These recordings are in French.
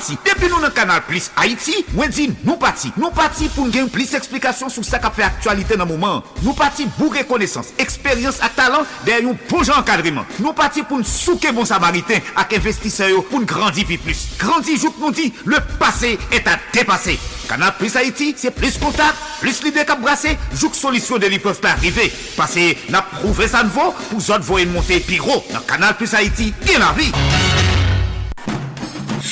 pati. Depi nou nan kanal plis Haiti, mwen di nou pati. Nou pati pou n gen plis eksplikasyon sou sa ka fe aktualite nan mouman. Nou pati bou rekonesans, eksperyans ak talan den yon pou jan kadriman. Nou pati pou n souke bon samariten ak investiseyo pou n grandi pi plus. Grandi jouk nou di, le pase et a depase. Kanal plis Haiti, se plis kontak, plis lide kap brase, jouk solisyon de li peuf pa arrive. Pase na prouve san vo, pou zot voyen monte pi ro. Nan kanal plis Haiti, gen la vi.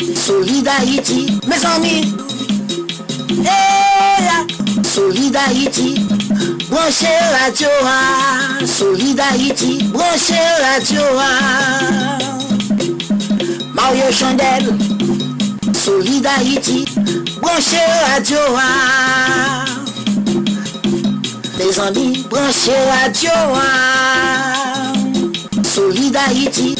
Solid Haïti, mes amis. Hey, Solid Haïti, branchez radio. Solid Haïti, branchez radio. Mario Chandel, Solid Haïti, branchez radio. Mes amis, branchez radio. Solid Haïti.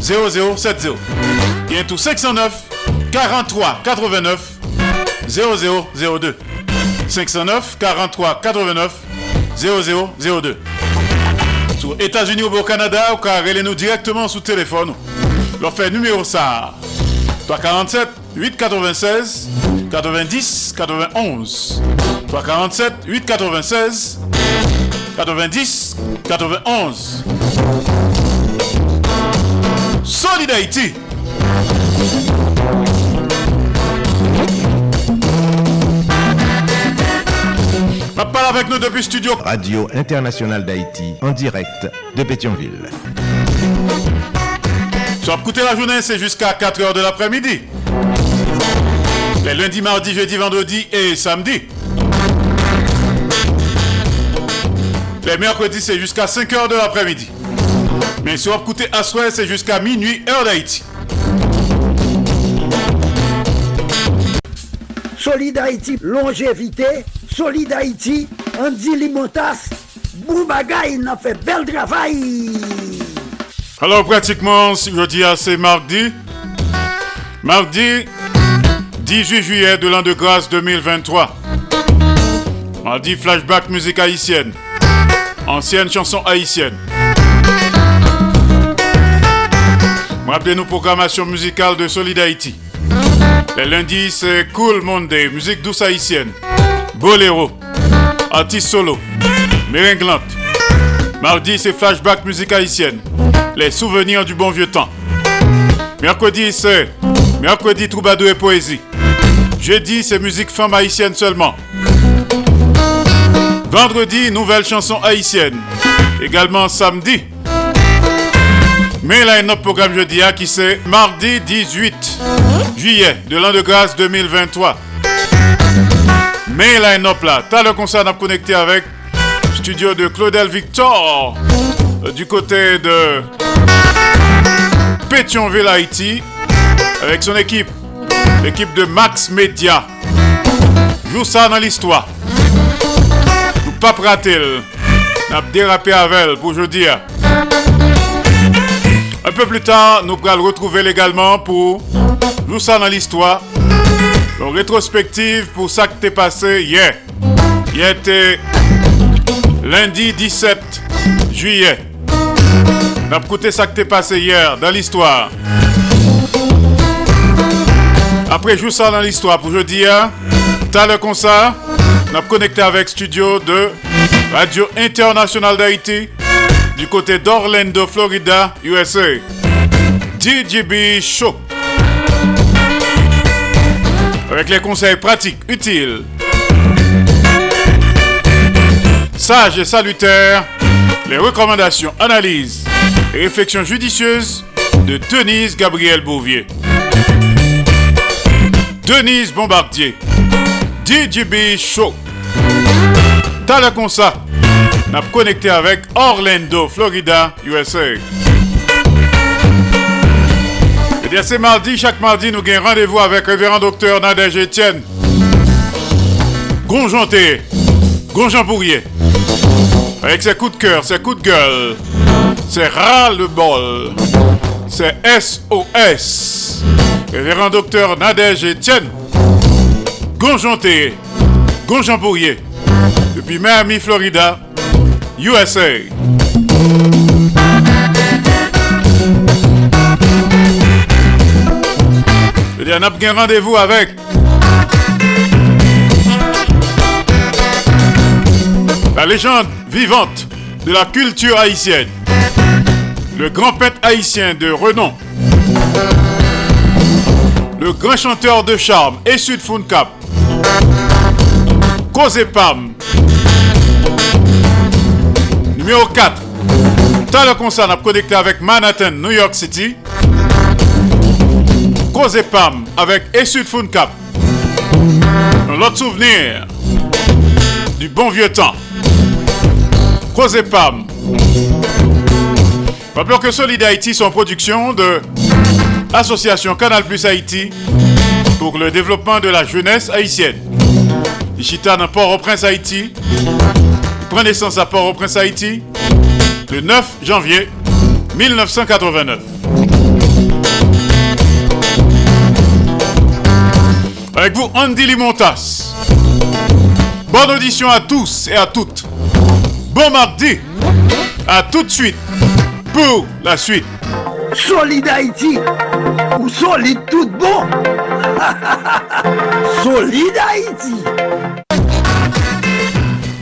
0070 Bientôt 509 43 89 0002 509 43 89 0002 Sur États-Unis ou au Canada, ou car nous directement sous téléphone. Leur fait numéro ça. 347 896 90 91 347 896 90 91. Solid Haïti. Parle avec nous depuis studio. Radio Internationale d'Haïti, en direct de Pétionville. Sur écouter la journée, c'est jusqu'à 4h de l'après-midi. Les lundis, mardis, jeudi, vendredi et samedi. Les mercredis, c'est jusqu'à 5h de l'après-midi. Mais sur écouter à soir, c'est jusqu'à minuit, heure d'Haïti. Solid Haïti, longévité. Solid Haïti, Andy Limotas. Boubagaï, il a fait bel travail. Alors pratiquement, jeudi c'est mardi. Mardi 18 juillet de l'an de grâce 2023. Mardi flashback musique haïtienne. Ancienne chanson haïtienne. Rappelez-nous programmation musicale de Solid Haïti. Les lundis, c'est Cool Monday, musique douce haïtienne. Boléro, artiste solo, méringlante. Mardi, c'est flashback musique haïtienne. Les souvenirs du bon vieux temps. Mercredi, c'est mercredi troubadour et poésie. Jeudi, c'est musique femme haïtienne seulement. Vendredi, nouvelle chanson haïtienne. Également samedi. Mais là, il a programme jeudi hein, qui c'est mardi 18 juillet de l'an de grâce 2023. Mais là, il y là. T'as le concert à connecter avec studio de Claudel Victor euh, du côté de Pétionville, Haïti, avec son équipe, l'équipe de Max Media. Joue ça dans l'histoire. Nous pas prater. N'a dérapé avec pour jeudi. Un peu plus tard, nous pourrons le retrouver également pour jouer ça dans l'histoire. Une rétrospective pour ça qui t'est passé hier. Hier était lundi 17 juillet. On a écouté ça qui t'est passé hier dans l'histoire. Après, joue ça dans l'histoire pour jeudi. T'as le concert. On a connecté avec studio de Radio Internationale d'Haïti du côté d'Orlando, Florida, USA. DJB Show. Avec les conseils pratiques, utiles, sages et salutaires, les recommandations, analyses et réflexions judicieuses de Denise Gabriel Bouvier. Denise Bombardier. DJB Show. T'as le concert n'a connecté avec Orlando, Florida, USA. Et bien c'est mardi, chaque mardi, nous gagnons rendez-vous avec révérend docteur Nadège Etienne. Gonjanté, Gonjan Bourrier. Avec ses coups de cœur, ses coups de gueule, c'est ras le bol, c'est SOS. Révérend docteur Nadège Etienne. Gonjanté, Gonjan Bourrier. Depuis Miami, Florida, USA. Il y a un rendez-vous avec la légende vivante de la culture haïtienne, le grand peintre haïtien de renom, le grand chanteur de charme et Sud Cap, Pam. Numéro 4. T'as le concert, a connecté avec Manhattan, New York City. Cause Pam avec Essud Cap. Un autre souvenir du bon vieux temps. Cause Pam. Rappelons que Solid Haïti sont production de l'association Canal Plus Haïti pour le développement de la jeunesse haïtienne. Ichita dans Port-au-Prince, Haïti. Prend naissance à Port-au-Prince, Haïti, le 9 janvier 1989. Avec vous, Andy Limontas. Bonne audition à tous et à toutes. Bon mardi. À tout de suite pour la suite. Solid Haïti ou solide tout bon. Solid Haïti.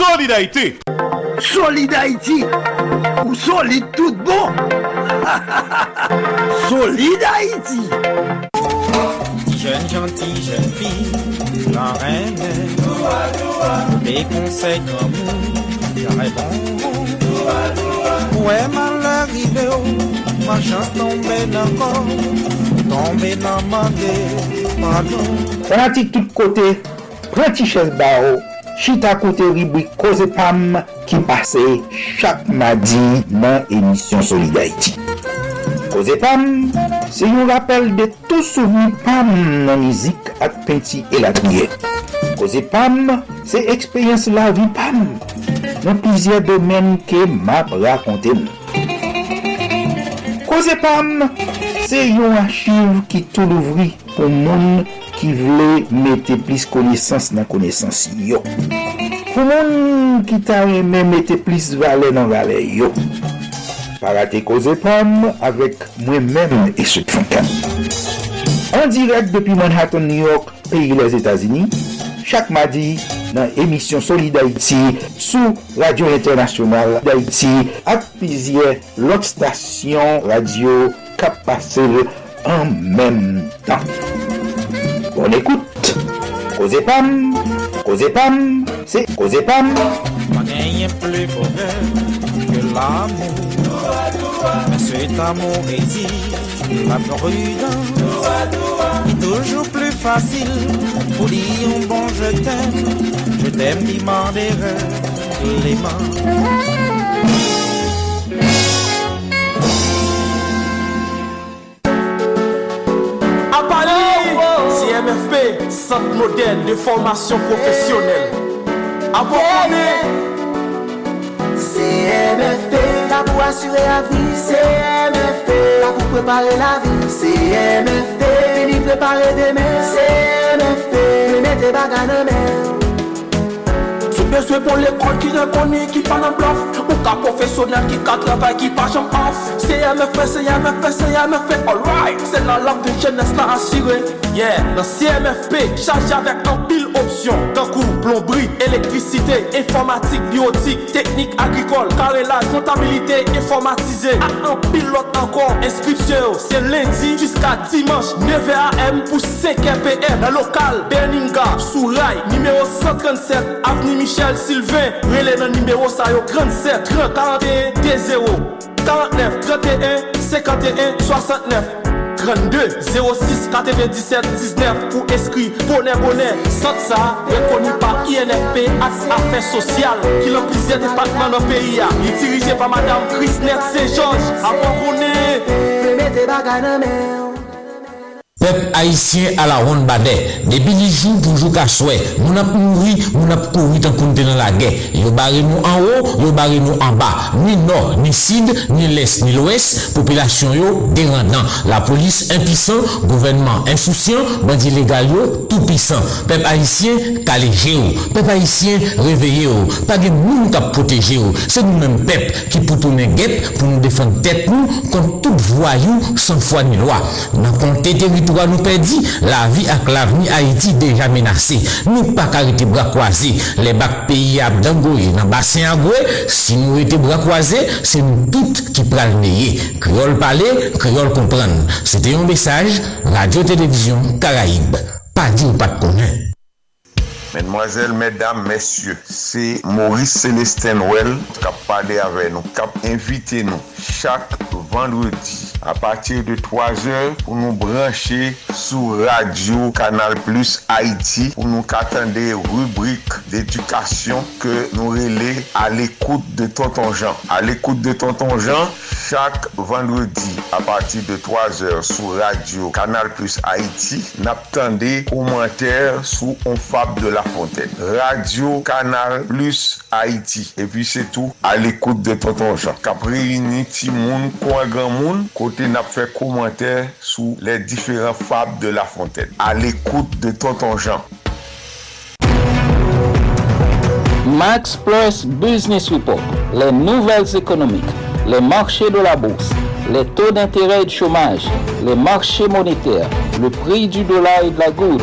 Solidarité. Solidarité. Ou solide tout bon. Solidarité. Jeune gentille, jeune fille, la reine, des conseils d'amour, j'aurais bon. Ouais, mal arrivé, ma chance tombée encore, tombée dans ma pardon. Fanatik tout kote, prati ches ba ou, chita kote ribwi Koze Pam ki pase chak madi nan emisyon Solidarity. Koze Pam, se yon rappel de tou souveni Pam nan mizik ak penti elakouye. Koze Pam, se ekspeyens la vi Pam, nan pizye domen ke map rakonte mou. Koze Pam, se yon achiv ki tou louvri pou moun ki vle mette plis konesans nan konesans yo. Pou moun ki ta reme mette plis vale nan vale yo. Parate koze pam avek mwen men e fankan. An direk depi Manhattan, New York, peyi les Etasini, chak madi nan emisyon Soli d'Haïti sou Radio Internasyonal d'Haïti ak pizye lot stasyon radio kap pase an menm tan. On écoute. Causez Pam, Causez Pam, c'est Causez Pam. Gagné plus bonheur que l'amour. Mais cet amour exige la prudence. toujours plus facile pour dire un bon je t'aime. Je t'aime, demander les mains. CMFP, Centre moderne de formation professionnelle. Abonnez CMFP, là pour assurer la vie. CMFP, là pour préparer la vie. CMFP, venir préparer demain. CMFP, mettez bagarre dans beswe pou l'ekol ki rekoni, ki pa nan blof Ou ka profesyonel ki ka travay, ki pa jom off. CMFP, CMFP, CMFP, alright. Se nan lak de jenese la asire Yeah, nan CMFP, chaje avèk an pi pil opsyon Tankou, plombri, elektrisite, informatik, biotik, teknik, agrikol Karelaj, kontabilite, informatize A an pil lot ankon, inskripsyon yo Se lendi, jiska dimanche, 9 am pou 5 pm La lokal, Berninga, Soulay, nimero 137, Avni Michel Sylvain, relais dans numéro ça 37 30 41 T0 49 31 51 69 32 06 97 19 pou eskri Bonè bonè, sot sa Rekoni pa INFP Aks afè sosyal Ki l'amplize depatman nan peyi ya Li dirije pa madame Krisnet Saint-Georges. Avon konè Feme te bagay nan men Peuple haïtien à la ronde badet. Depuis les jours pour jouer souhait. Nous n'avons mouru, nous n'avons couru tant qu'on dans la guerre. Yo barré nous en haut, yo barré nous en bas. Ni nord, ni sud, ni l'est, ni l'ouest. Population yo dérendant. La police impuissant, gouvernement insouciant, bandit légal yo tout puissant. Peuple haïtien calégé. Peuple haïtien réveillé. Pas de monde qui protéger yo. C'est nous-mêmes peuple qui pour tourner guette pour nous défendre tête nous contre tout voyou sans foi ni loi. Dans territoire nous perdit, la vie avec l'avenir Haïti déjà menacée. Nous pas arrêter bras croisés. Les bacs pays à Dangoye, dans bassin à si nous étions bras croisés, c'est nous toutes qui le Créole parler, créole comprendre. C'était un message, Radio-Télévision Caraïbe. Pas dit ou pas de connaître. Mesdemoiselles, mesdames, messieurs, c'est Maurice Célestin Well kap pale avè nou, kap invite nou chak vendredi a patir de 3 or pou nou branche sou radio Kanal Plus Haiti pou nou katande rubrik d'edukasyon ke nou rele a l'ekoute de Tonton Jean. A l'ekoute de Tonton Jean, chak vendredi a patir de 3 or sou radio Kanal Plus Haiti, nap tande kommenter sou on fab de la fontaine. Radio Canal Plus Haïti. Et puis c'est tout à l'écoute de Tonton Jean. Capri Niti Moun, quoi grand moun, côté n'a fait commentaire sous les différents fables de la fontaine. À l'écoute de Tonton Jean. Max Plus Business Report, les nouvelles économiques, les marchés de la bourse, les taux d'intérêt et de chômage, les marchés monétaires, le prix du dollar et de la goutte,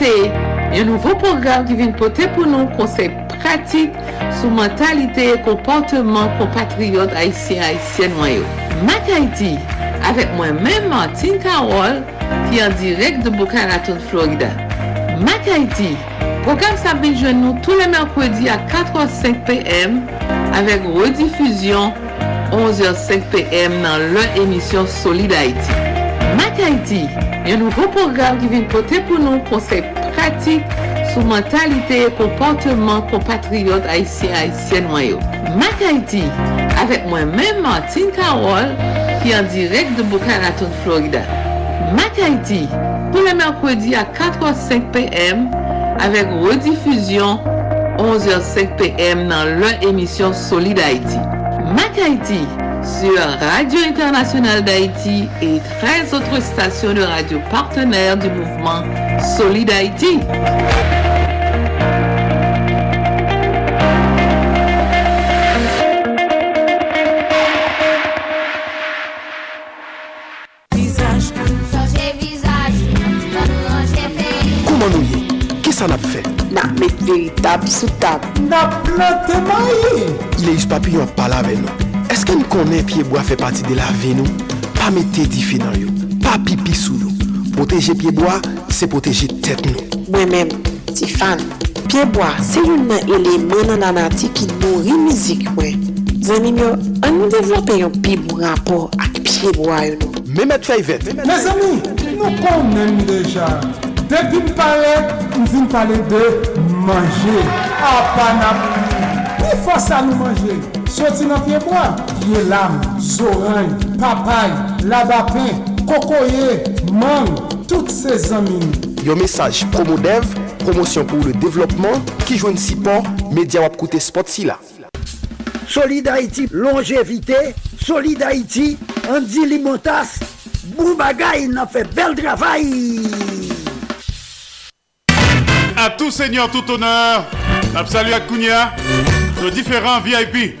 se yon nouvo program ki vin pote pou nou konsep pratik sou mentalite e komporteman kompatriot Haitien-Haitien wanyo. Mak Haiti, avek mwen men Martin Karol ki an direk de Boca Raton, Florida. Mak Haiti, program sa bin jwen nou tou le merkwedi a 4h05 pm avek redifuzyon 11h05 pm nan lè emisyon Solid Haiti. Black Haiti, yon nouvo program ki vin pote pou nou konsep pratik sou mentalite e komporteman kompatriot Haitien-Haitien wanyo. Mak Haiti, avek mwen men Martin Karol ki an direk de Bukaraton, Florida. Mak Haiti, pou le merkwedi a 4h05 pm avek redifuzyon 11h05 pm nan lè emisyon Solid Haiti. Mak Haiti, sur Radio Internationale d'Haïti et 13 autres stations de radio partenaires du mouvement Solid Haïti. Comment nous y est? Qu'est-ce qu'on a fait? N'a met véritable sous table. N'a planté maïe Les papillons parlent avec nous. Eske nou konen piyeboa fe pati de la ve nou? Pa mette di fi nan yo, pa pipi sou nou. Poteje piyeboa, se poteje tet nou. Mwen men, ti fan, piyeboa se yon nan elemen nan anati ki nori mizik we. Zanim yo, an nou devlope yon piyebou rapor ak piyeboa yo nou. Mehmet Fayvet. Me zami, nou konen deja. Depi m pale, m vin pale de manje. A panap, pou fosa nou manje. Soti nan pieboa, ye lam, zoran, papay, labapen, kokoye, man, tout se zanmin. Yo mesaj Promodev, promosyon pou le devlopman, ki jwen si pon, media wap koute spot si la. Solid Haiti, longevite, Solid Haiti, Andy Limotas, bou bagay nan fe bel travay. A tout seigneur, tout honneur, ap salu ak kounia, le diferent VIP.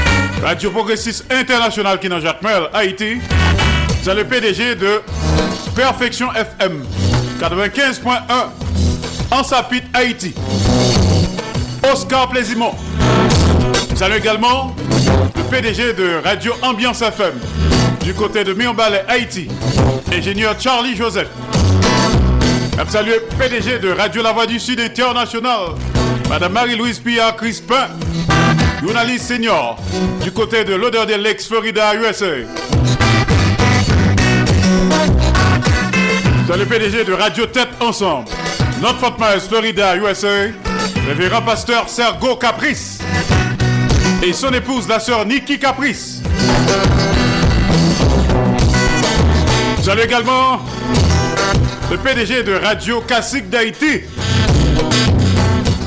Radio Progressiste International qui dans Jacques Mel, Haïti. C'est le PDG de Perfection FM 95.1 en Sapit, Haïti. Oscar Plaisimont. Salut également le PDG de Radio Ambiance FM du côté de Mionbalais, Haïti, ingénieur Charlie Joseph. Salut PDG de Radio La Voix du Sud International, Madame Marie-Louise Pia Crispin, journaliste senior du côté de l'odeur de l'ex Florida, USA. Salut PDG de Radio Tête Ensemble, North Fort Myers, Florida, USA, révérend pasteur Sergo Caprice et son épouse, la sœur Nikki Caprice. Salut également le PDG de Radio Classique d'Haïti,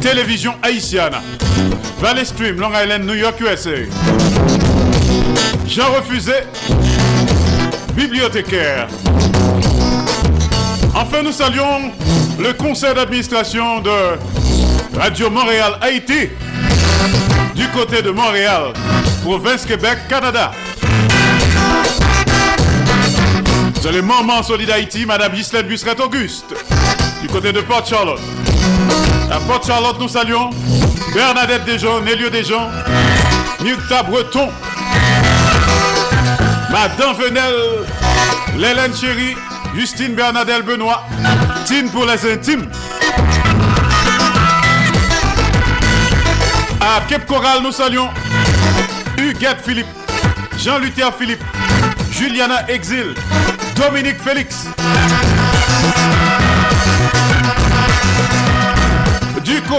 Télévision Haïtienne, Valley Stream, Long Island, New York, USA. Jean Refusé, bibliothécaire. Enfin, nous saluons le conseil d'administration de Radio Montréal Haïti du côté de Montréal, province Québec, Canada. C'est le moment solide Haïti, Madame Ghislaine Busseret Auguste, du côté de Port Charlotte. À Port Charlotte, nous saluons Bernadette Desjons, Nélio Desjons, Nukta Breton, Madame Venel, Lélène Chéri, Justine Bernadette Benoît, Tine pour les intimes. À Cape Coral, nous saluons Huguette Philippe, Jean-Luther Philippe, Juliana Exil, Dominique Félix.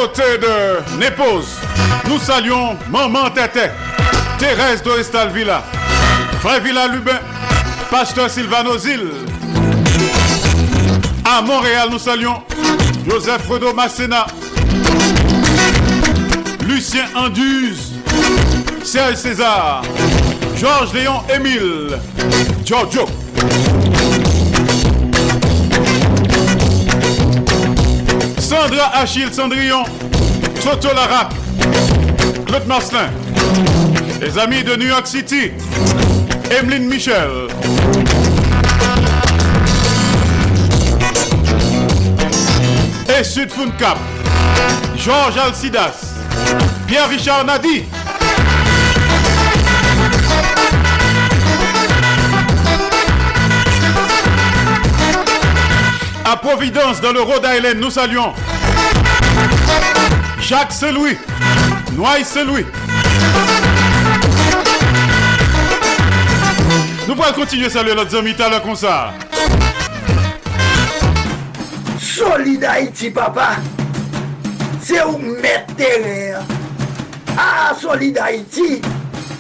Côté de Népose, nous saluons Maman Tété, Thérèse Doristal Villa, Frère Villa Lubin, Pasteur Sylvano Zil. À Montréal, nous saluons Joseph Fredo Massena, Lucien Anduze, Serge César, Georges Léon Émile, Giorgio. Sandra Achille Cendrillon, Toto Larac, Claude Marcelin, les amis de New York City, Emeline Michel. Et Sud Cap, Georges Alcidas, Pierre-Richard Nadi. À Providence, dans le Rhode Island, nous saluons Jacques Selouis, Noailles Selouis. Nous pourrons continuer à saluer notre ami tout à l'heure comme ça. Solid Haïti, papa. C'est où mettre terrain. Ah, Solid Haïti.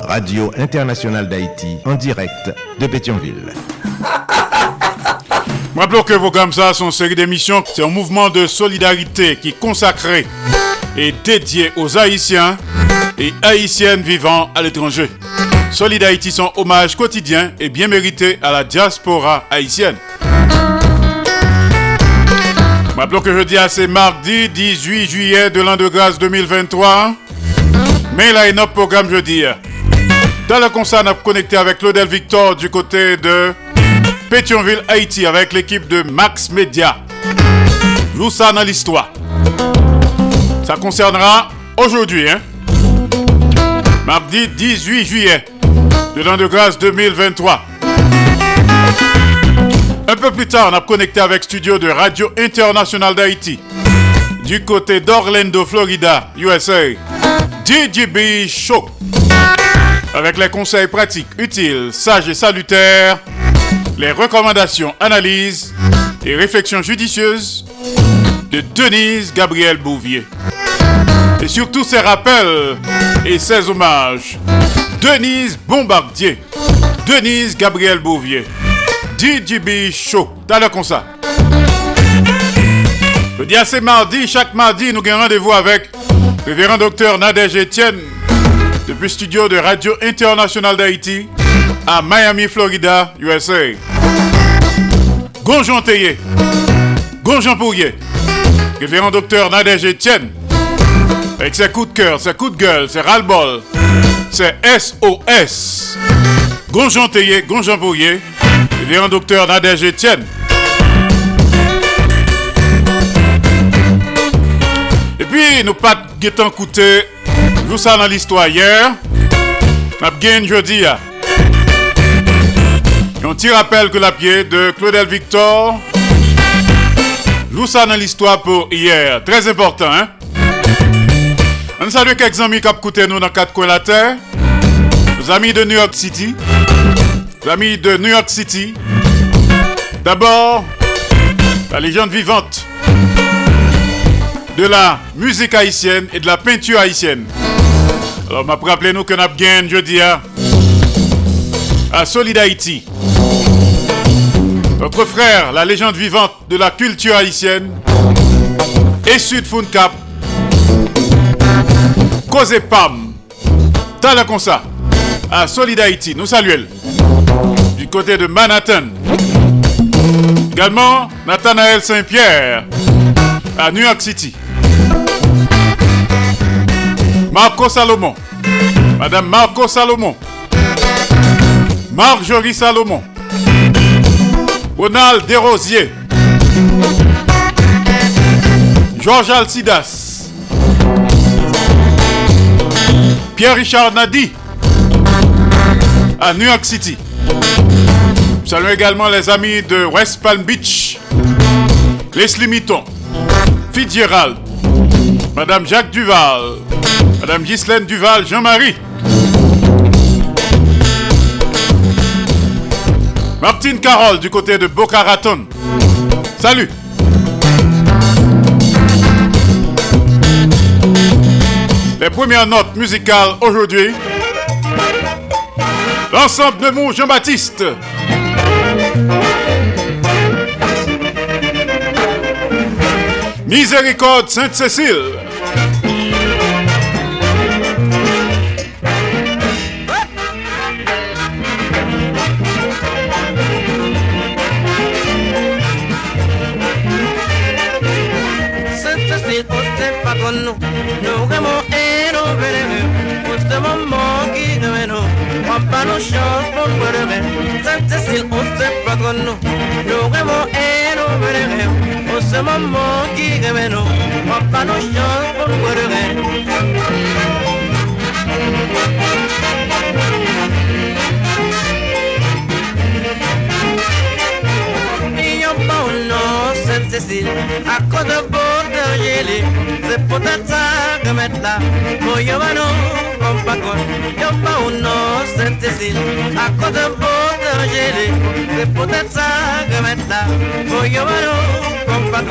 Radio Internationale d'Haïti, en direct de Pétionville. Rappelons que vos comme ça une série d'émissions. C'est un mouvement de solidarité qui est consacré et dédié aux Haïtiens et Haïtiennes vivant à l'étranger. Solid Haïti, son hommage quotidien et bien mérité à la diaspora haïtienne. Rappelons que jeudi, c'est mardi 18 juillet de l'an de grâce 2023. Mais là, il y a un programme jeudi. Dans le concert, on a connecté avec Claudel Victor du côté de Pétionville, Haïti, avec l'équipe de Max Media. Joue ça dans l'histoire. Ça concernera aujourd'hui, hein? Mardi 18 juillet de l'an de grâce 2023. Un peu plus tard, on a connecté avec studio de Radio Internationale d'Haïti du côté d'Orlando, Florida, USA. DJB Show. Avec les conseils pratiques, utiles, sages et salutaires, les recommandations, analyses et réflexions judicieuses de Denise Gabriel Bouvier. Et surtout ses rappels et ses hommages. Denise Bombardier, Denise Gabriel Bouvier, DJB Show. T'as le comme ça. Je dis c'est mardi, chaque mardi, nous avons rendez-vous avec le révérend docteur Nadège Etienne depuis le studio de Radio Internationale d'Haïti à Miami, Florida, USA. Gonjon Théier, Gonjon Pourrier, révérend docteur Nadège Etienne, avec ses coups de cœur, ses coups de gueule, ses ras-le-bol, SOS. Gonjon Théier, Gonjon Pourrier, révérend docteur Nadège Etienne. Et puis, nous pas guettant coûté, nous ça dans l'histoire hier, nous avons jeudi. Un petit rappel que la pied de Claudel Victor, nous ça dans l'histoire pour hier, très important, hein? On salue quelques amis qui ont nous dans quatre coins de terre. Amis de New York City. Nos amis de New York City. D'abord, la légende vivante de la musique haïtienne et de la peinture haïtienne. Alors, m'a rappelé nous que nous avons jeudi à, à Solid Haïti. Notre frère, la légende vivante de la culture haïtienne, et Sud Cap, Cause Pam, Tala comme ça, à Solid Haïti, nous saluons. Du côté de Manhattan. Également, Nathanaël Saint-Pierre, à New York City. Marco Salomon, Madame Marco Salomon, Marjorie Salomon, Ronald Desrosiers, Georges Alcidas, Pierre-Richard Nadi, à New York City. Saluons également les amis de West Palm Beach, Leslie Mitton, Fitzgerald, Madame Jacques Duval, Madame Ghislaine Duval, Jean-Marie. Martine Carole du côté de Boca Raton. Salut. Les premières notes musicales aujourd'hui. L'ensemble de mon Jean-Baptiste. Miséricorde Sainte-Cécile. shorbo mwerebe Zante sil ose patgono Nogemo eno mwerebe Ose momo kigemeno Mapano shorbo mwerebe Thank you. Pauno Sainte-Cécile, a cause de Bordelgeli, c'est peut-être ça que maintenant, moi yo vano, comme pas con, yo pauno Sainte-Cécile, a cause de Bordelgeli, c'est peut-être ça que maintenant, moi yo vano, comme pas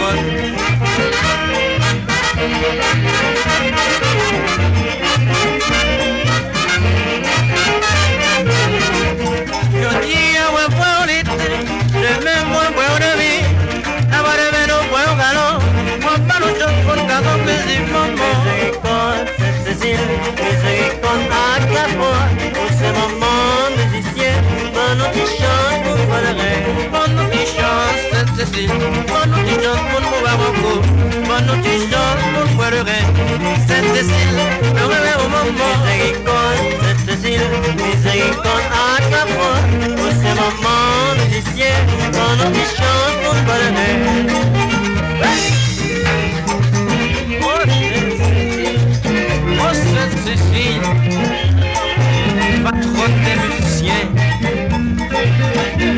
Yo facile, musique qu'on a fois pour ces moments musiciens, pendant qu'ils chantent pour voler, pendant qu'ils chantent cette cécile, pendant qu'ils chantent pour nous voir pendant qu'ils chantent pour cette le au moment, cette musique qu'on fois pour ces moments musiciens, pendant qu'ils chantent pour. suffit, patronne des musiciens,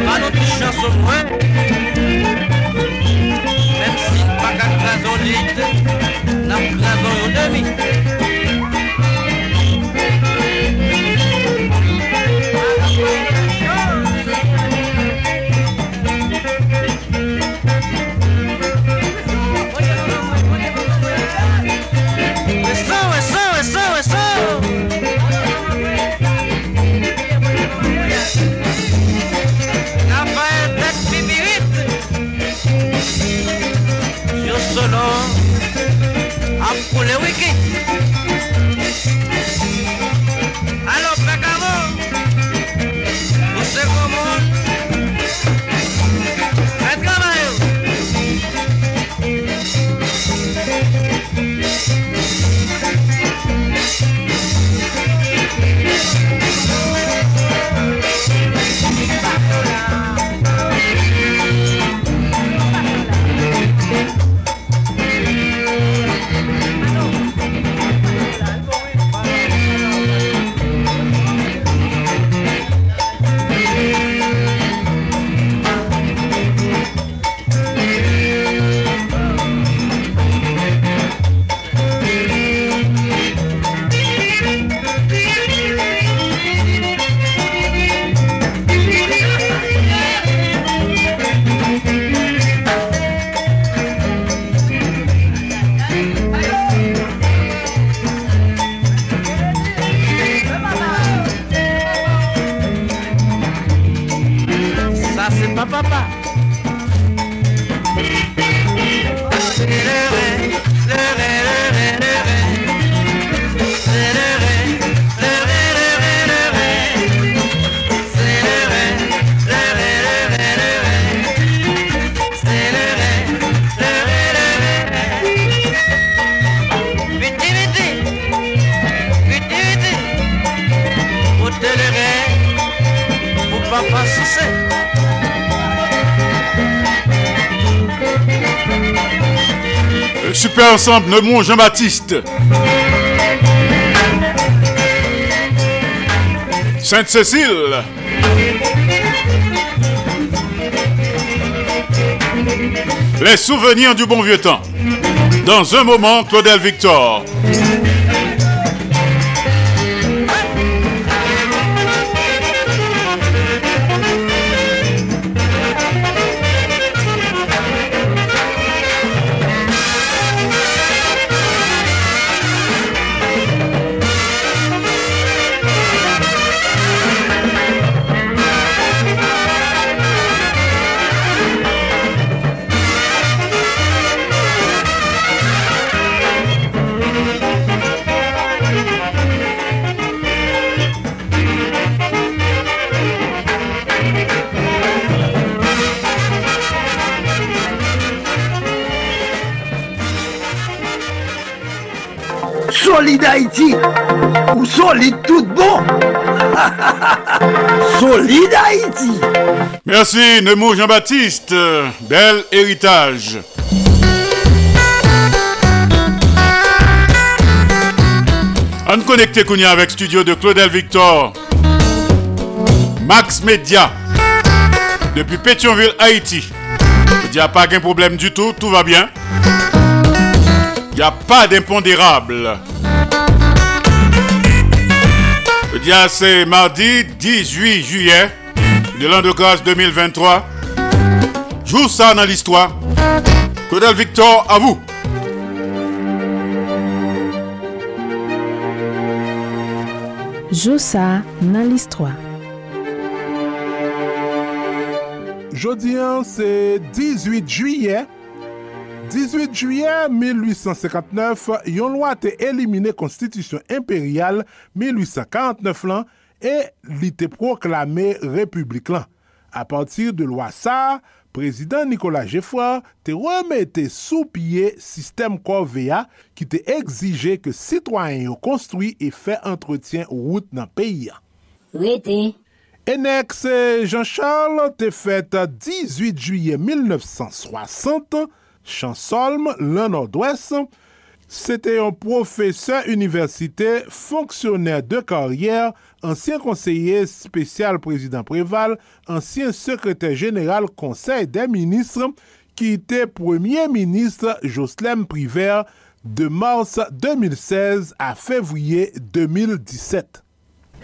pas notre chance au moins, même si pas qu'à clasonite, n'a clasonite au demi. Ensemble Neumont Jean-Baptiste. Sainte-Cécile. Les souvenirs du bon vieux temps. Dans un moment, Claudel Victor. Solide Haïti ou solide tout bon Solide Haïti Merci Nemo Jean-Baptiste. Bel héritage. On connecté Kounia avec studio de Claudel Victor. Max Media. Depuis Pétionville, Haïti. Il n'y a pas de problème du tout, tout va bien. Il n'y a pas d'impondérable. C'est mardi 18 juillet de l'an de grâce 2023. Joue ça dans l'histoire. Claudel Victor, à vous. Josa nan l'histoire. Jodi an se 18 juye 18 juye 1859 yon lwa te elimine konstitisyon imperial 1849 lan e li te proklame republik lan. A patir de lwa sa, prezident Nicolas Geoffroy te remete sou piye sistem Corvea ki te exige ke sitwanyen yo konstrui e fe entretien wout nan peyi an. Rete. Enex Jean-Charles te fèt 18 juye 1960, Chansolme, lan nord-ouest. C'était un professeur universitaire, fonctionnaire de carrière, ancien conseiller spécial président Préval, ancien secrétaire général conseil des ministres, qui était premier ministre Jocelyn Privert de mars 2016 à février 2017.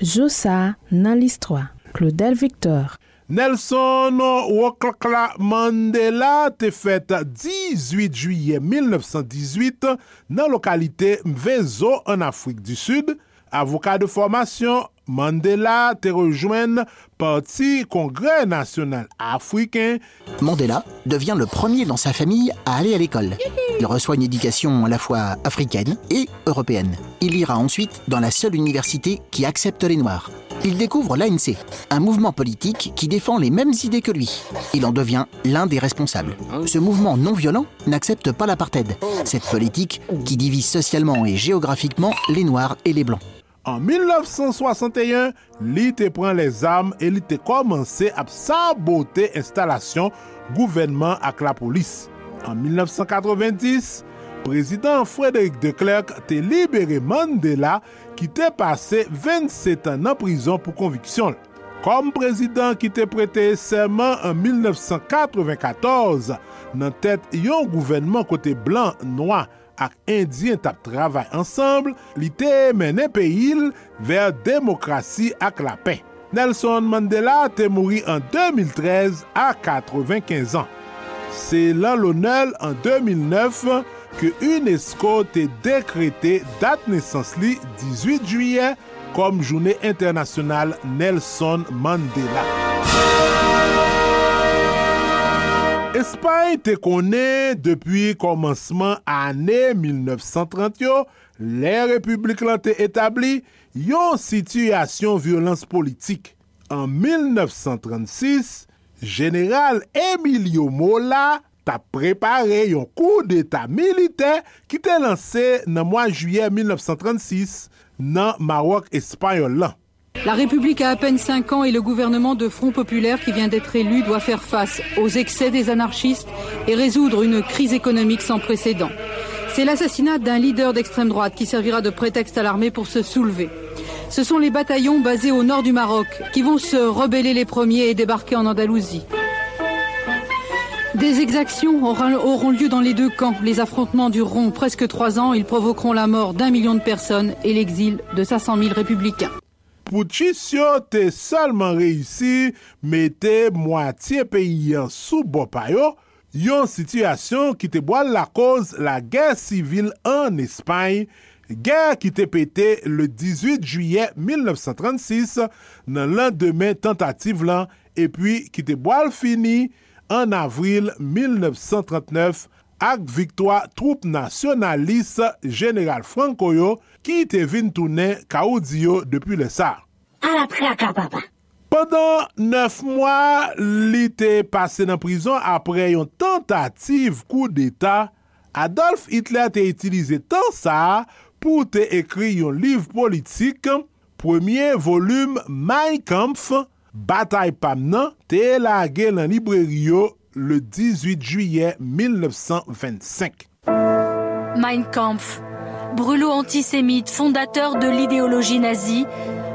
Josa nan l'histoire. Claudel Victor. Nelson Wokla Mandela te fèt 18 juye 1918 nan lokalite Mvezo an Afrik du Sud. Avokat de formasyon Mandela te rejoigne Parti Congrès National Africain. Mandela devient le premier dans sa famille à aller à l'école. Il reçoit une éducation à la fois africaine et européenne. Il ira ensuite dans la seule université qui accepte les Noirs. Il découvre l'ANC, un mouvement politique qui défend les mêmes idées que lui. Il en devient l'un des responsables. Ce mouvement non violent n'accepte pas l'apartheid, cette politique qui divise socialement et géographiquement les Noirs et les Blancs. An 1961, li te pren les am e li te komanse ap sabote instalasyon gouvenman ak la polis. An 1990, prezident Frédéric de Klerk te libere Mandela ki te pase 27 an nan prison pou konviksyon. Kom prezident ki te prete seman an 1994 nan tet yon gouvenman kote blan noa ak indyen tap travay ansamble, li te menen peyil ver demokrasi ak la pen. Nelson Mandela te mouri an 2013 a 95 an. Se lan lonel an 2009 ke UNESCO te dekrete dat nesans li 18 juye kom Jounet Internasyonal Nelson Mandela. Espany te konen depi komanseman ane 1930 yo, le republik lan te etabli yon situasyon violans politik. An 1936, General Emilio Mola ta prepare yon kou d'eta milite ki te lanse nan mwa juye 1936 nan Marok Espanyol lan. La République a à peine 5 ans et le gouvernement de Front Populaire qui vient d'être élu doit faire face aux excès des anarchistes et résoudre une crise économique sans précédent. C'est l'assassinat d'un leader d'extrême droite qui servira de prétexte à l'armée pour se soulever. Ce sont les bataillons basés au nord du Maroc qui vont se rebeller les premiers et débarquer en Andalousie. Des exactions auront lieu dans les deux camps. Les affrontements dureront presque trois ans. Ils provoqueront la mort d'un million de personnes et l'exil de 500 000 républicains. Pouchisio te salman reysi mette mwatiye peyi an sou bopayo, yon sityasyon ki te boal la koz la gèr sivil an Espany, gèr ki te pete le 18 juye 1936 nan lan demen tentative lan, epwi ki te boal fini an avril 1939 ak viktwa troupe nasyonaliste General Francoyo ki te vin toune kaoudiyo depi le sa. A la traka, papa. Pendan 9 mwa, li te pase nan apre yon tentative kou d'Etat, Adolf Hitler te itilize tan sa pou te ekri yon liv politik, premier volume Mein Kampf, Batay Pamnan, te lage lan libreriyo le 18 juye 1925. Mein Kampf, brûlot antisémite, fondateur de l'idéologie nazie,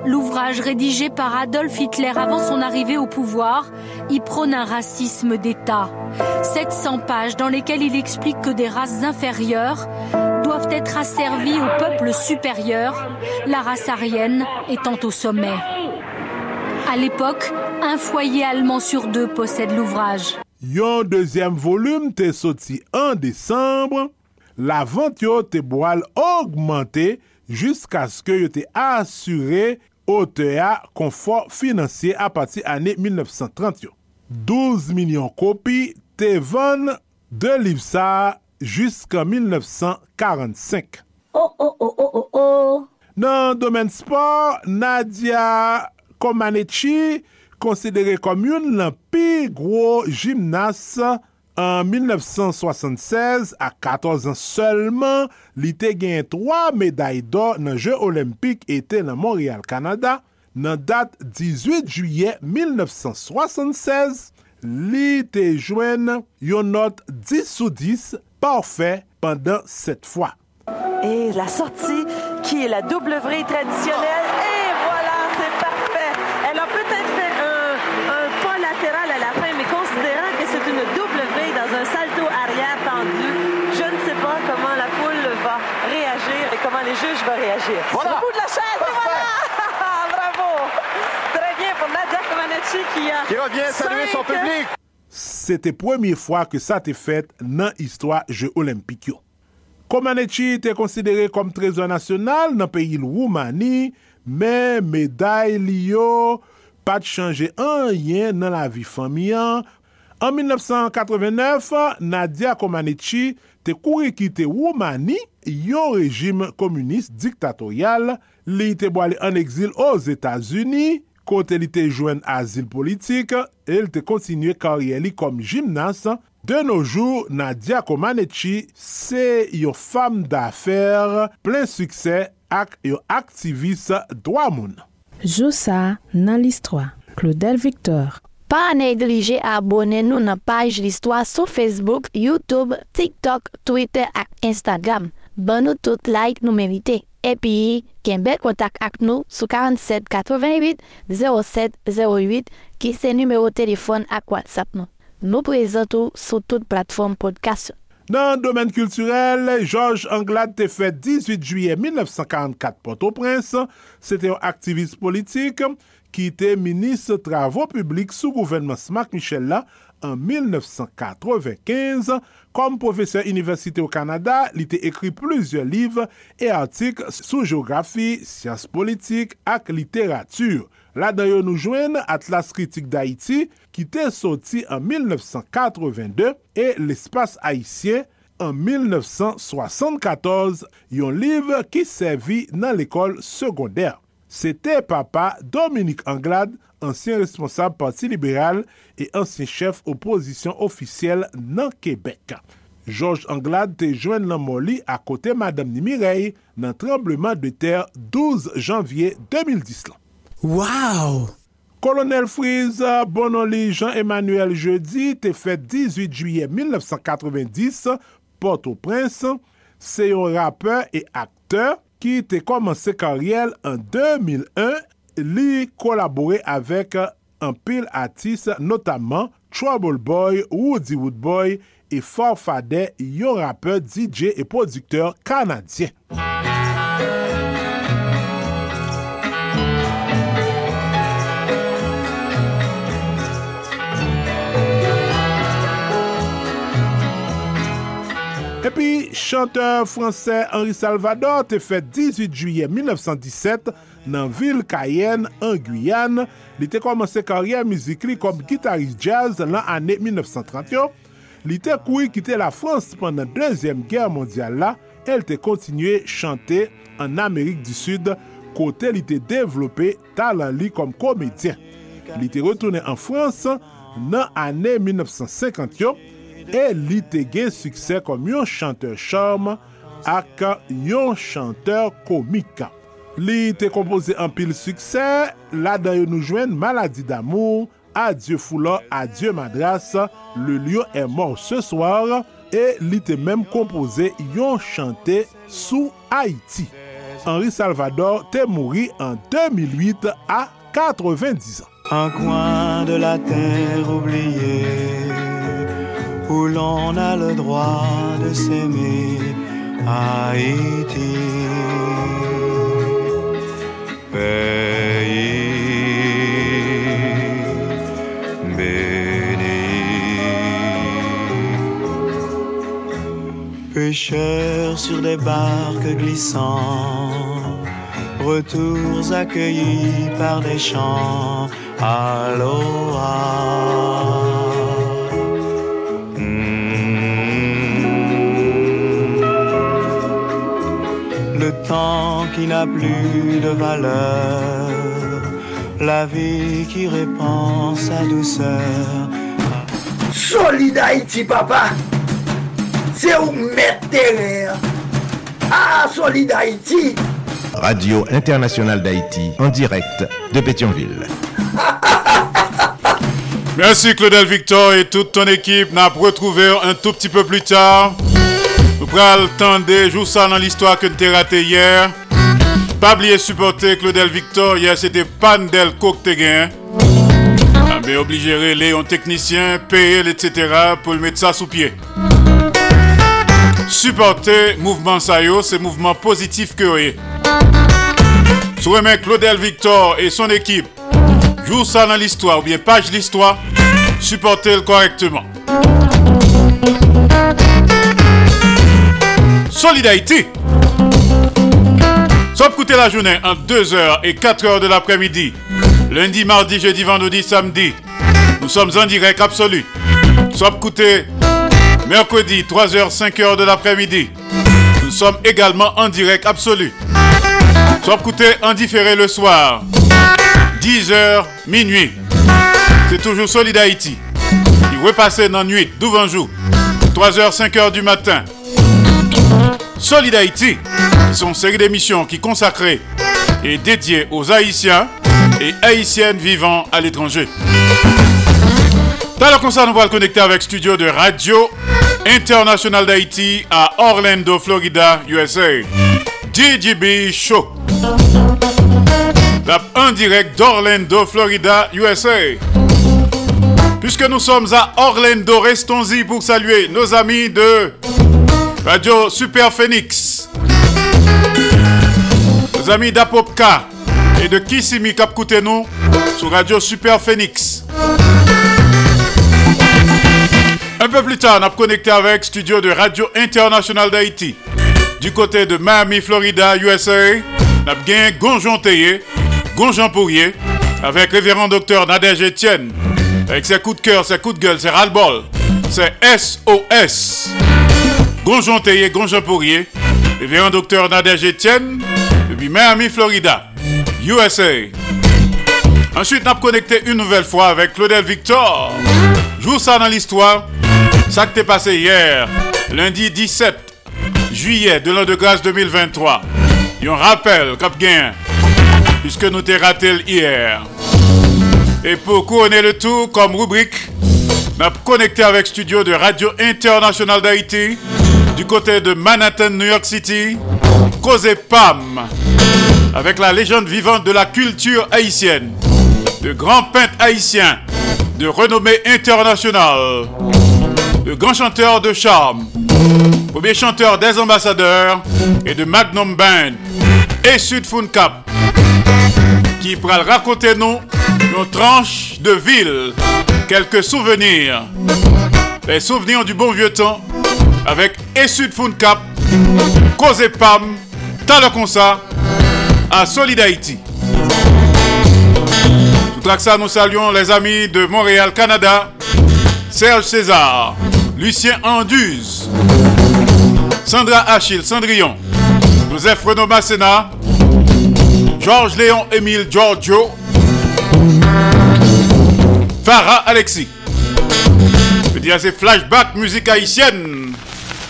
l'ouvrage rédigé par Adolf Hitler avant son arrivée au pouvoir, y prône un racisme d'État. 700 pages dans lesquelles il explique que des races inférieures doivent être asservies au peuple supérieur, la race aryenne étant au sommet. À l'époque, un foyer allemand sur deux possède l'ouvrage. Yon deuxième volume te sorti en décembre, la vant yo te boal augmente jisk aske yo te asyre ote ya konfor finansye apati ane 1930 yo. 12 milyon kopi te van de liv sa jisk an 1945. Oh, oh, oh, oh, oh, oh! Nan domen sport, Nadia Comaneci konsidere komyoun nan pi gro jimnas en 1976 a 14 ans seulement, li te gen 3 meday d'or nan Jeux Olympique ete nan Montréal, Canada. Nan date 18 juye 1976, li te jwen yon not 10 sous 10 parfait pendant 7 fwa. Et la sortie qui est la double vrille traditionnelle. Et voilà, c'est parfait. Elle a peut-être fait un, un pas latéral à la fin, mais considérant que c'est une double vrille dans un salto arrière tendu, je ne sais pas comment la foule va réagir et comment les juges vont réagir. Voilà. Au bout de la chaise, et voilà! Bravo! Très bien pour Nadia Comaneci qui a... Qui revient saluer son cinq- public. C'était première fois que ça te fait dans l'histoire Jeux olympiques. yo. Comaneci était considéré comme trésor national dans le pays de Roumanie, mais médaille li yo pas de changer rien dans la vie familiale. En 1989, Nadia Comaneci te couru quitter Roumanie, yon régime communiste dictatorial, li te boale en exil aux États-Unis, kote li te jwen azil politik, el te kontinye karye li kom jimnas. De noujou, Nadia Comaneci se yon fam dafer plen suksè ak yon aktivis dwa moun. Joussa nan listwa, Claudel Victor. Pa neglije abone nou nan paj listwa sou Facebook, YouTube, TikTok, Twitter ak Instagram. Ban nou tout like nou merite. Epi, ken bel kontak ak nou sou 47 88 07 08 ki se numero telefon ak WhatsApp nou. Nou prezentou sou tout platform podcast. Nan domen kulturel, Georges Anglade te fet 18 juye 1944 Port-au-Prince. Sete yon aktivist politik ki te minis travou publik sou gouvernement Smack Michel en 1995. Kom profeseur universite au Kanada, li te ekri plezyon liv e artik sou geografi, siyans politik ak literatur. La dayo nou jwen Atlas Kritik d'Haïti ki te soti en 1982 e l'espace haïtien en 1974 yon liv ki servi nan l'ekol sekondèr. c'était papa Dominique Anglade, ancien responsable Parti libéral et ancien chef opposition officielle dans Québec. Georges Anglade te joindre dans Moli à côté Madame Nimireille dans tremblement de terre 12 janvier 2010. Wow! Colonel Frise Bonoli Jean-Emmanuel Jeudi te fet 18 juillet 1990 Port-au-Prince. se yon rappeur et akteur ki te komanse karyel en 2001, li kolabore avek an pil atis, notaman Trouble Boy, Woody Woodboy et Farfadet, yon rappeur, DJ et producteur kanadyen. chanteur fransè Henri Salvador te fèt 18 juye 1917 nan vil Cayenne an Guyane. Li te komanse karyè mizik li kom gitarist jazz lan anè 1931. Li te koui kite la Frans pandan Dezyen Gère Mondial la, el te kontinue chante an Amerik di Sud kote li te devlope talan li kom komedyen. Li te retourne an Frans nan anè 1950 yo. E li te gen suksè kom yon chanteur charme ak yon chanteur komika. Li te kompose an pil suksè, la dayo nou jwen d'amour, Adieu Foula, Adieu Madras, Le lion est mort ce soir, e li te menm kompose yon chante sou Haiti. Henri Salvador te mouri en 2008 a 90 ans. Un coin de la terre oubliée où l'on a le droit de s'aimer, Haïti. Pays béni. Pêcheurs sur des barques glissants, retours accueillis par des chants. Aloha. Temps qui n'a plus de valeur, la vie qui répand sa douceur. Solid Haïti, papa. C'est où mettre terre. Ah, Solid Haïti. Radio Internationale d'Haïti, en direct de Pétionville. Merci Claudel Victor et toute ton équipe. N'a retrouvé un tout petit peu plus tard. Nous pral tendez, joue ça dans l'histoire que tu raté hier. Pas oublier supporter Claudel Victor, hier c'était Pandel Coq Ah ben obligé de Léon technicien, payer, etc. pour le mettre ça sous pied. Supporter mouvement Sayo, c'est mouvement positif que vous Souhait Claudel Victor et son équipe joue ça dans l'histoire ou bien page l'histoire, supportez-le correctement. Solidarité. Sauf coûter la journée entre 2h et 4h de l'après-midi. Lundi, mardi, jeudi, vendredi, samedi. Nous sommes en direct absolu. Sauf coûter mercredi, 3h, 5h de l'après-midi. Nous sommes également en direct absolu. Soit coûté en différé le soir. 10h, minuit. C'est toujours Solid Haïti. Il repasser dans la nuit, devant jour. 3h, 5h du matin. Solid Haïti, une série d'émissions qui consacrée et dédiée aux Haïtiens et Haïtiennes vivant à l'étranger. Dans le concert, nous allons connecter avec studio de Radio International d'Haïti à Orlando, Florida, USA. DJB Show. en direct d'Orlando, Florida, USA. Puisque nous sommes à Orlando, restons-y pour saluer nos amis de Radio Super Phoenix. Nos amis d'Apopka et de Kissimi Cap nous sur Radio Super Phoenix. Un peu plus tard, on a connecté avec studio de Radio International d'Haïti. Du côté de Miami, Florida, USA, on a bien Gonjon Théier, Gonjon Pourrier, avec révérend docteur Nadège Etienne. Avec ses coups de cœur, ses coups de gueule, ses ras-le-bol, c'est SOS. Gonjon Théier, Gonjon Pourrier, révérend docteur Nadège Etienne, depuis Miami, Florida, USA. Ensuite, a connecté une nouvelle fois avec Claudel Victor. Joue ça dans l'histoire. Ça qui t'est passé hier, lundi 17 juillet de l'an de grâce 2023. Et on rappelle, Cap Gain, puisque nous t'ai raté hier. Et pour couronner le tout, comme rubrique, a connecté avec studio de Radio International d'Haïti, du côté de Manhattan, New York City, Causé Pam, avec la légende vivante de la culture haïtienne, de grands peintres haïtiens de renommée internationale, de grands chanteurs de charme, premier chanteur des ambassadeurs et de Magnum Band et Sud Cap, qui pourra raconter nous nos tranches de ville, quelques souvenirs, les souvenirs du bon vieux temps avec Essud Cap, Cause Pam, Talakonsa à Solid Haïti. Tout ça, nous saluons les amis de Montréal, Canada, Serge César, Lucien Anduze, Sandra Achille Cendrillon, Joseph Renaud Masséna, Georges Léon Émile Giorgio, Farah Alexis. Je dis à musique haïtienne.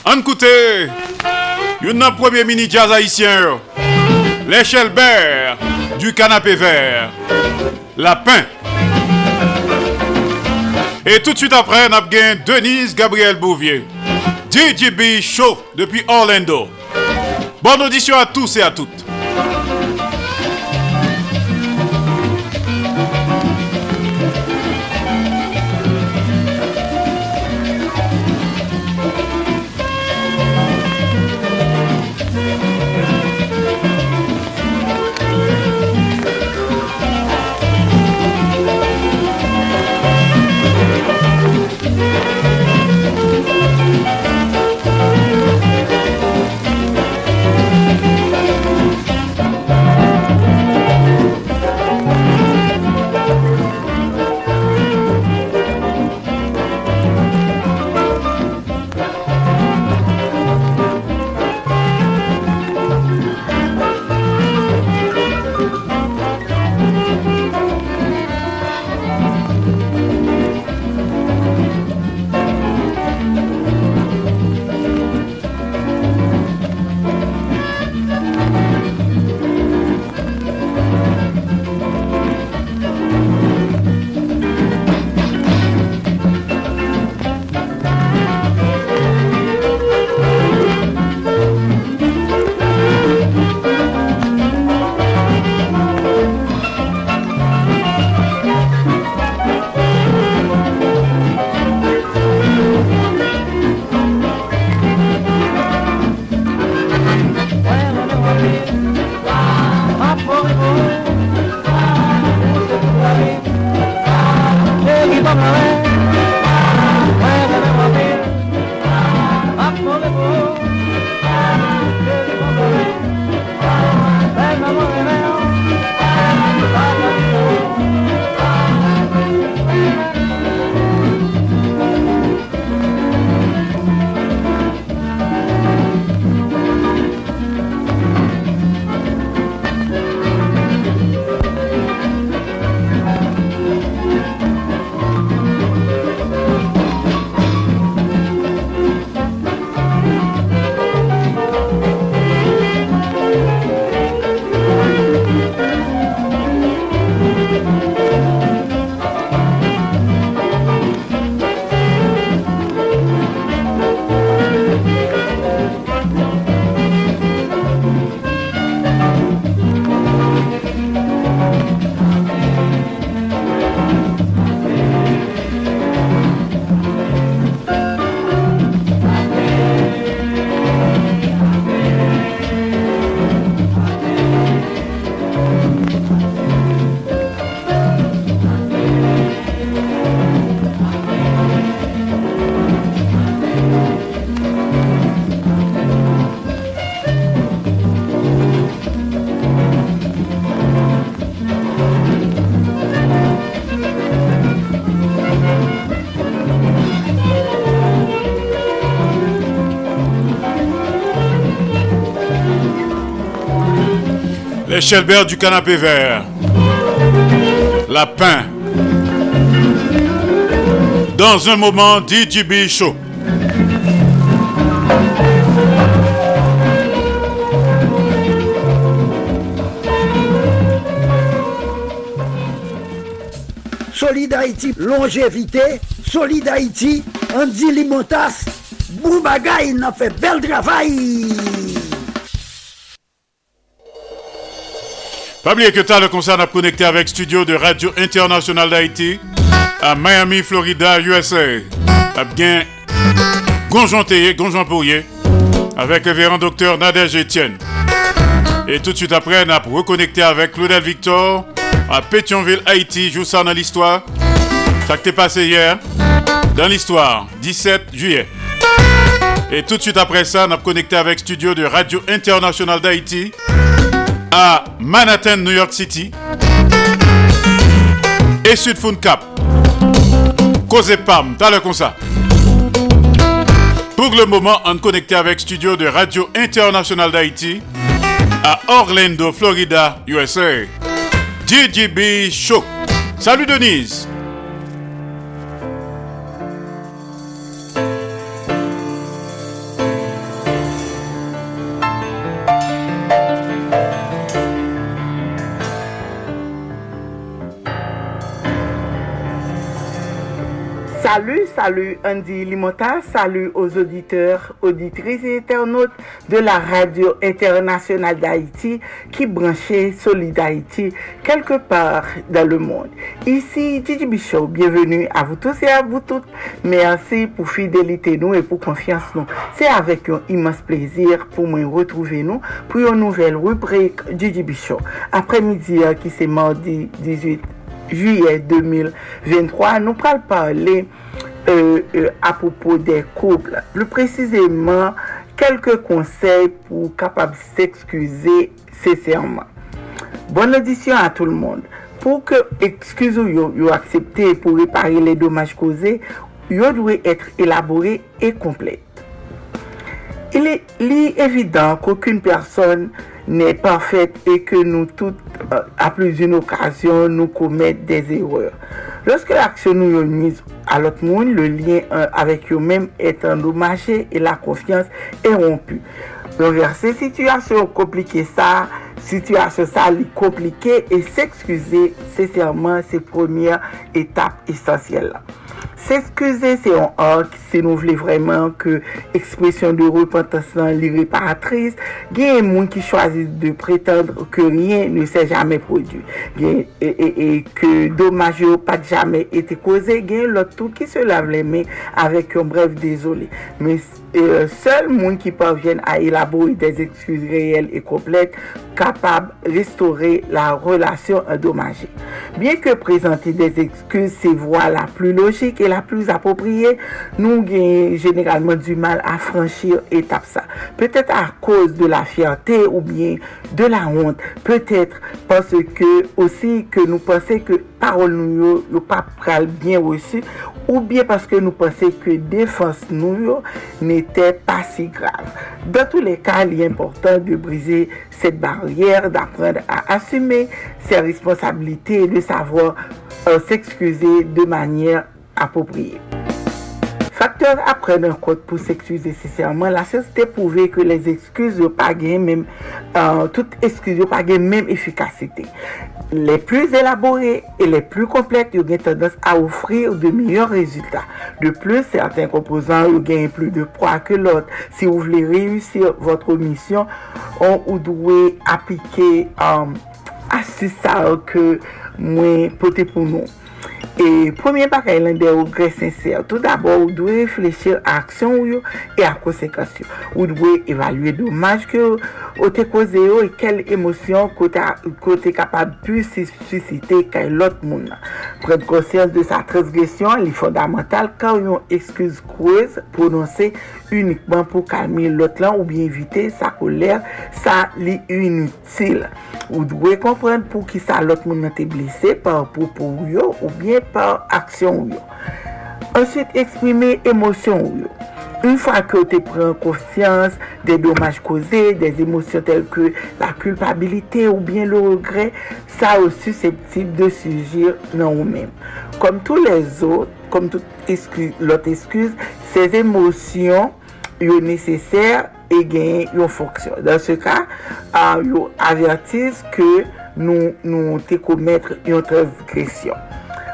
En écoutez, une premier mini jazz haïtien, l'échelle Bert du canapé vert, Lapin. Et tout de suite après, on a Denise Gabriel Bouvier. DJB Show depuis Orlando. Bonne audition à tous et à toutes. Les Shelbert du canapé vert. Lapin. Dans un moment, DJB Show. Solid Haïti, longévité. Solid Haïti, Andy Limotas. Boubagaï, il a fait bel travail. Pas oublier que tu as le concert à connecter avec studio de Radio Internationale d'Haïti à Miami, Florida, USA. A bien Gonjon Gonjon Pourrier avec le véran docteur Nadège Etienne. Et tout de suite après, on a reconnecté avec Claudel Victor à Pétionville, Haïti. Joue ça dans l'histoire. Ça qui t'est passé hier dans l'histoire, 17 juillet. Et tout de suite après ça, on a connecté avec studio de Radio Internationale d'Haïti à Manhattan, New York City. Et Sud Cap. Cause Pam, t'as le. Pour le moment, on connecté avec studio de Radio Internationale d'Haïti à Orlando, Florida, USA. DJB Show. Salut Denise. Salut, Andy Limota, salut aux auditeurs, auditrices et internautes de la radio internationale d'Haïti qui branchait Solid Haïti quelque part dans le monde. Ici Gigi Bichot, bienvenue à vous tous et à vous toutes. Merci pour fidélité nous et pour confiance nous. C'est avec un immense plaisir pour moi retrouver nous pour une nouvelle rubrique Gigi Bichot. Après-midi qui c'est mardi 18 juillet 2023, nous allons parler Euh, euh, apopo de kouple. Plou precizeman, kelke konsey pou kapab s'ekskuse seseyman. Bon audisyon a tout l'monde. Pou ke ekskuse ou yo, yo aksepte pou repare le domaj koze, yo dwe etre elabore e komplete. Il est, est évident qu'aucune personne n'est parfaite et que nous toutes, euh, à plus d'une occasion, nous commettons des erreurs. Lorsque l'action nous mise à l'autre monde, le lien euh, avec eux-mêmes est endommagé et la confiance est rompue. Donc, ces situations compliquées, ça, situation ça, compliquée et s'excuser, sincèrement, c'est première étape essentielle. S'excuser, c'est un acte, si nous voulons vraiment que expression de repentance l'irréparatrice, il y a des gens qui choisissent de prétendre que rien ne s'est jamais produit. Et, et, que dommage n'a pas jamais été causé, il y a l'autre qui se lave les mains avec un bref désolé. Mais euh, seul monde qui parviennent à élaborer des excuses réelles et complètes capables de restaurer la relation endommagée. Bien que présenter des excuses, c'est voie la plus logique et la plus appropriée, nous avons généralement du mal à franchir étape ça. Peut-être à cause de la fierté ou bien de la honte. Peut-être parce que aussi que nous pensons que parole nous ne pas bien reçu ou bien parce que nous pensons que défense nous n'était pas si grave. Dans tous les cas, il est important de briser cette barrière, d'apprendre à assumer ses responsabilités et de savoir euh, s'excuser de manière apopriye. Faktor apren an kote pou s'ekskuse sesèrman, la sèns te pouve ke les ekskuse yo pa gen mèm, euh, tout ekskuse yo pa gen mèm efikasite. Les plus élaborés et les plus complètes ont tendance à offrir de meilleurs résultats. De plus, certains composants ont gagnent plus de poids que l'autre. Si vous voulez réussir votre mission, on vous doit appliquer um, à ce que moins poté pour nous. E premier bagay lan de ou gre senser. Tout d'abord, ou dwe reflechir a aksyon ou yo e a konsekasyon. Ou dwe evalue domaj ke ou te koze yo e kel emosyon ko te kapab pu si susite kay lot moun. Pren konsyans de sa transgresyon li fondamental ka ou yon ekskuse kouez prononse unikman pou kalme lot lan ou bi evite sa koler sa li inutil. Ou dwe kompren pou ki sa lot moun nan te blise par pou pou yo ou bien par aksyon ou yo. Ansyet eksprime emosyon ou yo. Un fwa ke ou te pren konsyans de domaj koze, des emosyon tel ke la kulpabilite ou bien le regre, sa ou susceptib de sujir nan ou men. Kom tou les ot, kom tout lot eskuse, se emosyon yo neseser e genye yo fonksyon. Dan se ka, yo avertis ke nou, nou te kometre yon transgresyon.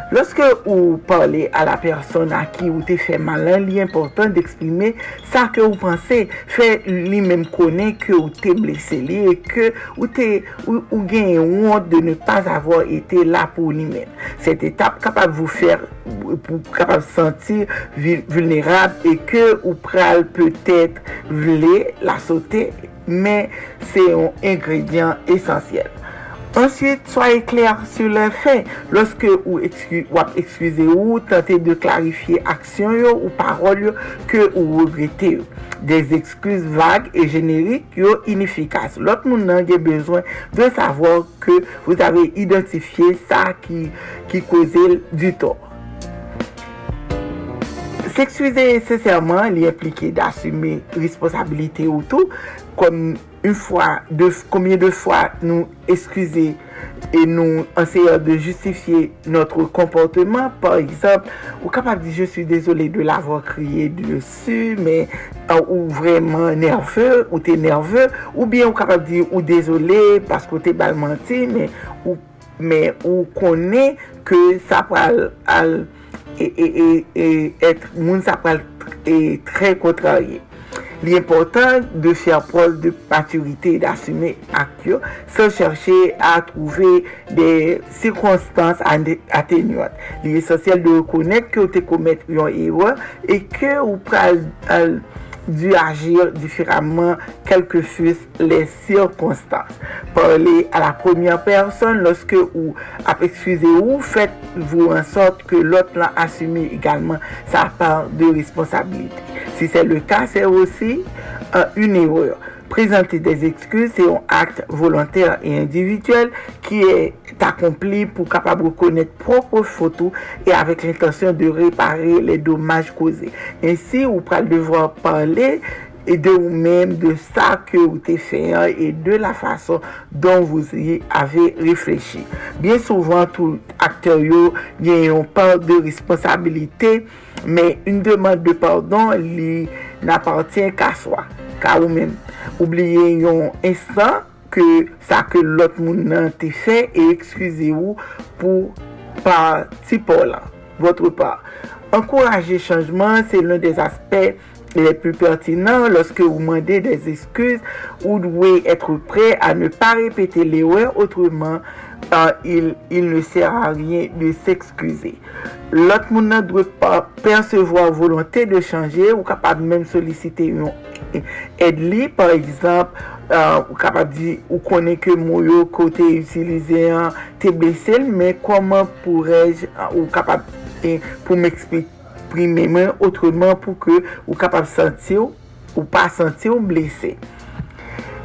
Lorske ou pale a la person a ki ou te fe malan, li important d'eksprime sa ke ou panse, fe li menm konen ke ou te blese li e ke ou, te, ou, ou gen yon honte de ne pas avor ete la pou li menm. Set etap kapab vous fer, pou kapab sentir vulnerab e ke ou pral peut-et vle la sote, men se yon ingredient esensyel. Ensuite, soyez clair sur les faits. Lorsque vous excusez ou tentez de clarifier action yo, ou parole yo, que vous regrettez. Yo. Des excuses vagues et génériques yo, inefficaces. L'autre monde a besoin de savoir que vous avez identifié ça qui, qui causait du tort. S'excuser nécessairement, sincèrement, l'impliquer d'assumer responsabilité ou tout, comme un fwa, komye de fwa nou eskwize e nou anseye de justifiye notre komporteman, par exemple, ou kapap di je suis désolé de l'avoir kriye dessus, mais, euh, ou vreman nerveux, ou te nerveux, ou bien ou kapap di ou désolé parce que te bal menti, mais ou, mais, ou konen ke sa pral al, et, et, et, et moun sa pral et tre kontrarye. Contrarié. L'important de faire preuve de maturité et d'assumer acte yo, sans chercher à trouver des circonstances atténuantes. L'essentiel de reconnaître que vous te une erreur et que vous pral al- dû agir différemment, quelles que fussent les circonstances. Parler à la première personne lorsque vous excusez vous, faites-vous en sorte que l'autre l'a assumé également sa part de responsabilité. Si c'est le cas, c'est aussi euh, une erreur. Présenter des excuses, c'est un acte volontaire et individuel qui est accompli pour capable reconnaître propre photo et avec l'intention de réparer les dommages causés. Ainsi, vous pourrez devoir parler et de vous-même, de ça que vous avez fait et de la façon dont vous y avez réfléchi. Bien souvent, tout acteur n'ayant pas de responsabilité, mais une demande de pardon li n'appartient qu'à soi. ka ou men. Oubliye yon insan ke sa ke lot moun nan te fè e ekskuse ou pou pa ti po la, votre pa. Enkouraje chanjman, se l'un des aspek le plus pertinent loske ou mande des eskuse ou dwe etre pre a ne pa repete le wè, otreman Uh, il, il ne ser a rien de s'ekskuse. Lot moun nan dwe pa persevo a volante de chanje ou kapab men solisite yon edli. Par ekzamp, uh, ou kapab di ou konen ke moun yo kote utilize an te blesel, men koman pourej uh, ou kapab eh, pou m'eksprime men otreman pou ke ou kapab senti ou, ou pa senti ou blese.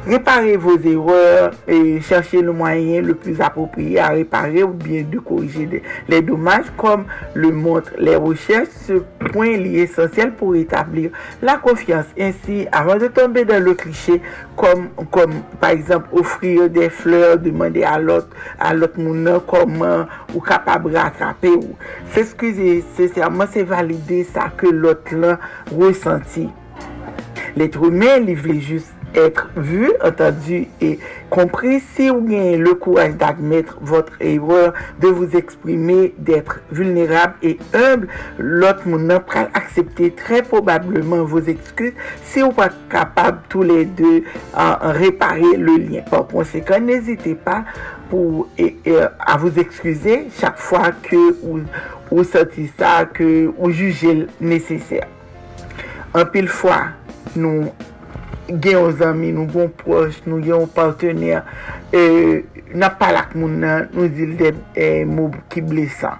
Réparez vos erreurs et cherchez le moyen le plus approprié à réparer ou bien de corriger les dommages comme le montrent les recherches. Ce point est essentiel pour établir la confiance. Ainsi, avant de tomber dans le cliché, comme, comme par exemple offrir des fleurs, demander à l'autre à l'autre monde comment ou capable de rattraper ou s'excuser sincèrement, c'est valider ça que l'autre là ressenti. L'être humain, il juste être vu, entendu et compris si vous avez le courage d'admettre votre erreur, de vous exprimer, d'être vulnérable et humble, l'autre monde pourra accepter très probablement vos excuses si vous pas capable tous les deux à réparer le lien. Par conséquent, n'hésitez pas pour, et- et, à vous excuser chaque fois que vous, vous sentez ça, que vous jugez nécessaire. En pile fois, nous gen yon zami, nou gen proche, nou gen yon partener, e, nan palak moun nan, nou zil de e, mou ki blesan.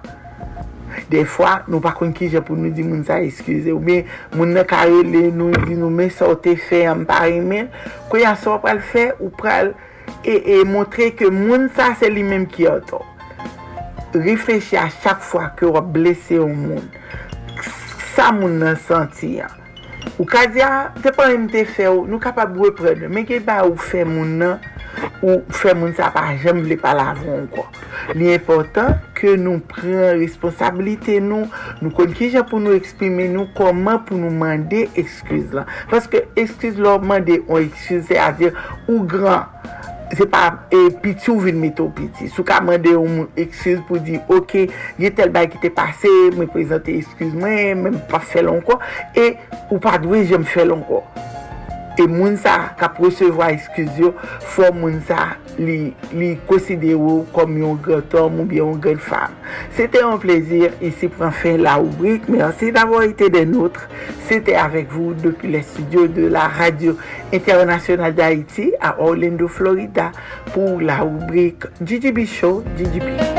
De fwa, nou pa kon ki je pou nou di moun sa eskize, ou be, moun nan karele nou di nou men sote fe an pari men, kou ya so pral fe ou pral e, e montre ke moun sa se li menm ki yon to. Reflechi a chak fwa ke wap blese yon moun. Sa moun nan santi ya. Ou ka di ah, a, se pa mwen te fe ou, nou kapab repred. Men gen ba ou fe moun nan, ou fe moun sa pa jem vle pa lavon kwa. Li important ke nou pren responsabilite nou, nou kon ki jen pou nou eksprime nou, koman pou nou mande ekskuse la. Paske ekskuse lor mande, ou ekskuse, se a dir, ou gran. se pa e, piti ou vin meto piti. Sou ka mande ou moun ekskuse pou di, ok, ye tel bay ki te pase, mwen prezante ekskuse mwen, mwen pa felon ko, e ou pa dwe jem felon ko. E moun sa ka resevo a eskizyo, fò moun sa li, li yo kom yon gretom ou bi yon gret fam. Sete yon plezir, isi pran fin la oubrik. Mersi d'avor ite den outre, Sete avek vou depi le studio de la Radio Internationale d'Haïti a Orlando, Florida pou la oubrik GGB Show GGB.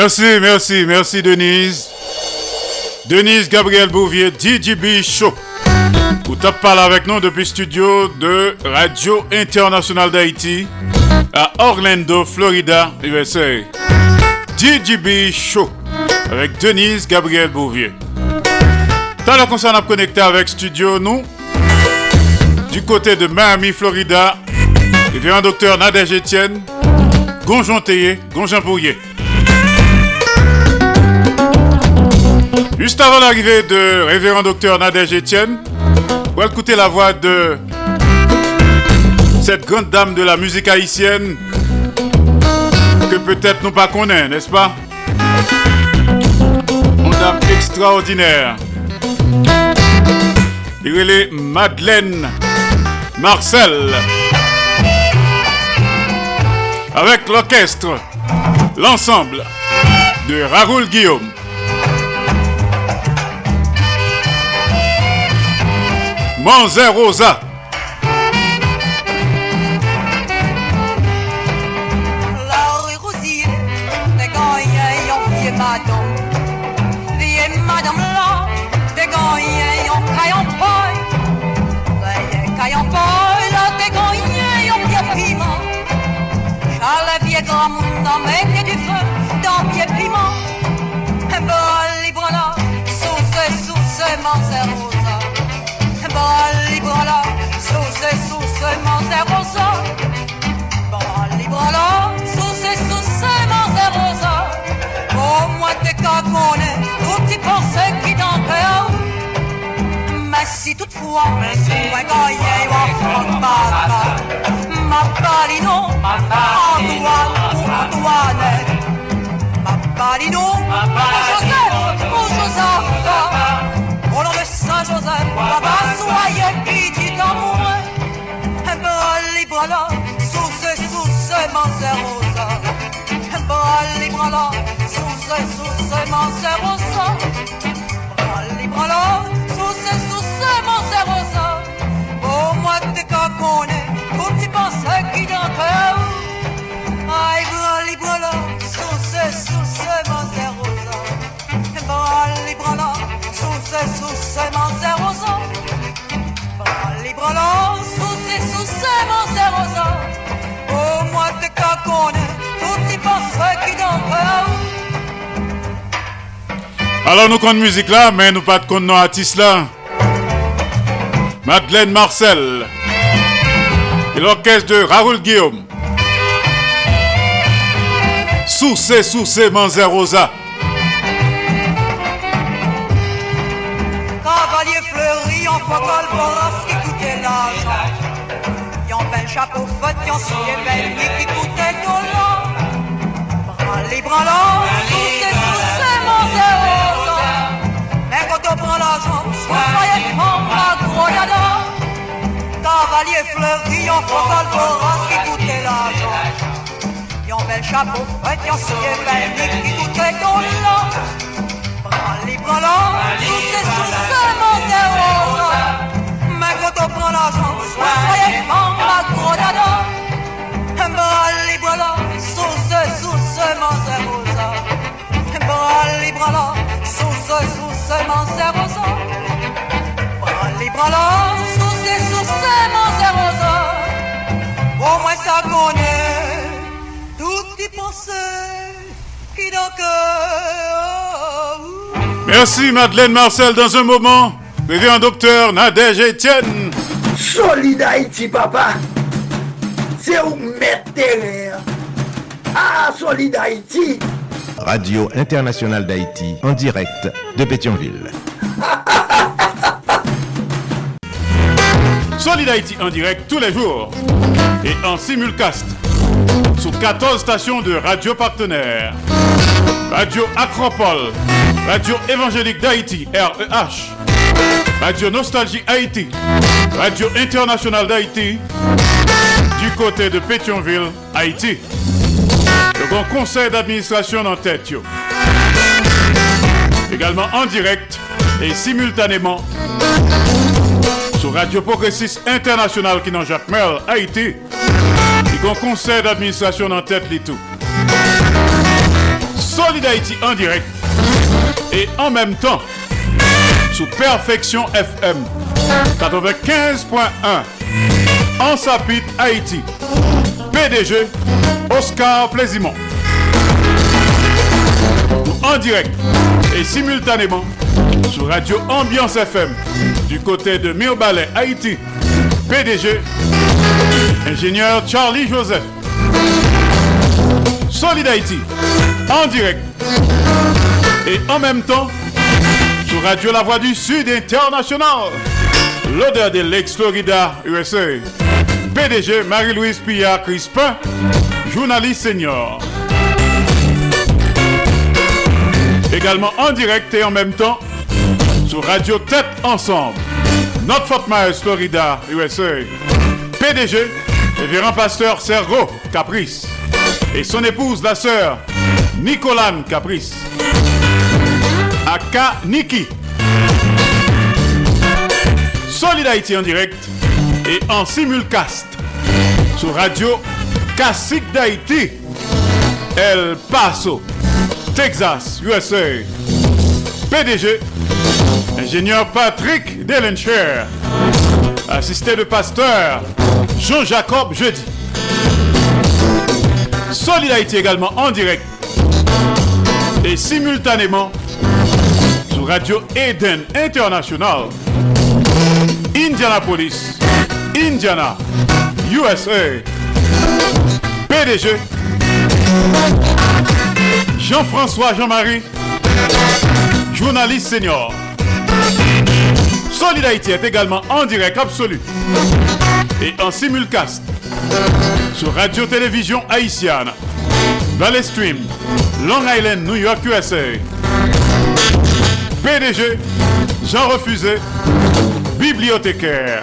Merci, merci, merci Denise. Denise Gabriel Bouvier, DJB Show. Vous tapez parlé avec nous depuis le studio de Radio Internationale d'Haïti à Orlando, Florida, USA. DJB Show avec Denise Gabriel Bouvier. T'as la concerne à connecter avec studio nous du côté de Miami, Florida, révérend docteur Nadège Etienne, Gonjon Théier, Gonjon. Juste avant l'arrivée de révérend docteur Nadège Etienne, pour écouter la voix de cette grande dame de la musique haïtienne que peut-être nous pas connaît, n'est-ce pas? Une dame extraordinaire. Il est Madeleine Marcel. Avec l'orchestre, l'ensemble de Raoul Guillaume. Monzé Rosa. Bol libre là, sous ce, sous ce, Monzé Rosa. Voilà, sous ces sous ces rosa. Au moins t'es tout qui dans. Mais si toutefois, moi ma ma palino, Antoine. Ma palino, sous ce, Monzé Rosa. Sous ce, sous ce, Monzé Rosa. Au moins t'es qu'à connaître, tout petit pensée qui cœur. Aïe, sous ce, sous ce, Monzé Rosa. Sous ce, sous ce, Monzé Rosa. Sous ce, sous ce, Monzé Rosa. Au moins t'es qu'à connaître, tout petit pensée qui cœur. Alors nous comptons musique là, mais nous pas de compte non artiste là. Madeleine Marcel. Et l'orchestre de Raoul Guillaume. Sous ces, sous ces, Manzé Rosa. focol boros qui coûtait l'argent. Yon ben chapeau fête, yon soulier belle qui coûtait de l'or. Bras branlants, dada. Cavalier fleuri, yon focol boros qui coûtait l'argent. Yon bel chapeau fête, yon soulier belle qui coûtait l'or. Bras les branlants, sous ces sous ces mon zéro Mais quand on prend l'argent, soyez membre à gros dada. Bras les branlants, sous ce sous ce mon zéro Bras les branlants, sous ce sous ce mon Au moins ça connaît tout y penser qui dans cœur. Merci Madeleine Marcel. Dans un moment, révérend docteur Nadège Etienne. Solid Haïti, papa. C'est où mettre. Ah, Solid Haïti. Radio Internationale d'Haïti, en direct de Pétionville. Solid Haïti en direct tous les jours et en simulcast sur 14 stations de radio partenaires. Radio Acropole, Radio Évangélique d'Haïti, REH, Radio Nostalgie Haïti, Radio Internationale d'Haïti, du côté de Pétionville, Haïti. Le grand conseil d'administration en tête. Également en direct et simultanément sur Radio Progressiste International qui dans Jacques Merle, Haïti. Le grand conseil d'administration en tête les tout. Solid Haïti en direct et en même temps sous Perfection FM 95.1 en Sapit Haïti. PDG Oscar Plaisimont. En direct et simultanément sur Radio Ambiance FM du côté de Mirbalet, Haïti. PDG ingénieur Charlie Joseph. Solid Haïti en direct et en même temps sur Radio La Voix du Sud International. L'odeur de l'ex-Florida, USA. PDG Marie-Louise Pillard Crispin, journaliste senior. Également en direct et en même temps sur Radio Tête Ensemble. Notre Fort Myers, Florida, USA. PDG, révérend pasteur Sergo Caprice. Et son épouse, la sœur Nicolane Caprice. Aka Niki. Solid Haïti en direct et en simulcast sur Radio Classique d'Haïti, El Paso, Texas, USA. PDG, ingénieur Patrick Delencher, assisté de pasteur Jean-Jacob Jeudi. Solid Haïti également en direct et simultanément sur Radio Eden International, Indianapolis, Indiana, USA. PDG, Jean-François Jean-Marie, journaliste senior. Solid Haïti est également en direct absolu et en simulcast sur Radio-Télévision Haïtienne, Valley Stream, Long Island, New York, USA. PDG, Jean Refusé, bibliothécaire.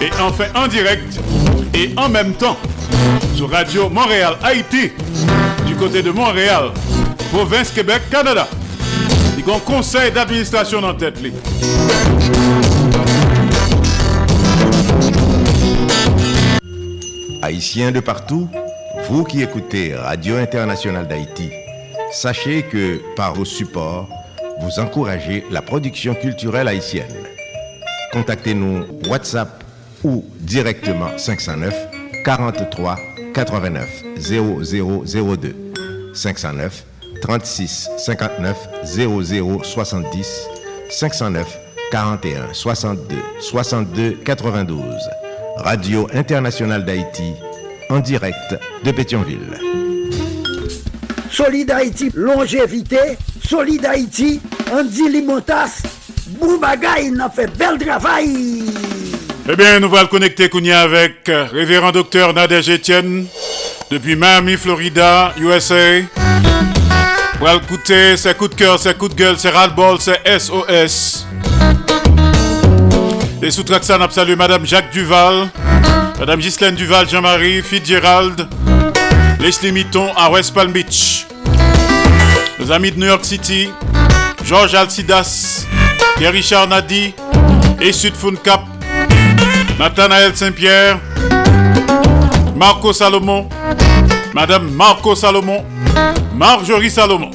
Et enfin en direct et en même temps sur Radio Montréal, Haïti, du côté de Montréal, province Québec, Canada. Conseil d'administration en tête. Haïtiens de partout, vous qui écoutez Radio Internationale d'Haïti, sachez que par vos supports, vous encouragez la production culturelle haïtienne. Contactez-nous WhatsApp ou directement 509 43 89 0002 509 36 59 00 70 509 41 62 62 92 Radio Internationale d'Haïti en direct de Pétionville. Solid Haïti, longévité. Solid Haïti, Andy Limotas. Boubagaï, il a fait bel travail. Eh bien, nous allons le connecter Kounia avec euh, révérend docteur Nadège Etienne depuis Miami, Florida, USA. Pour écouter ses coups de cœur, ses coups de gueule, ses ras-le-bol, ses SOS. Et sous a salué Madame Jacques Duval, Madame Ghislaine Duval, Jean-Marie, Fitzgerald, Leslie Mitton à West Palm Beach. Nos amis de New York City, Georges Alcidas, Pierre-Richard Nadi et Sud Cap, Nathanaël Saint-Pierre, Marco Salomon, Madame Marco Salomon, Marjorie Salomon.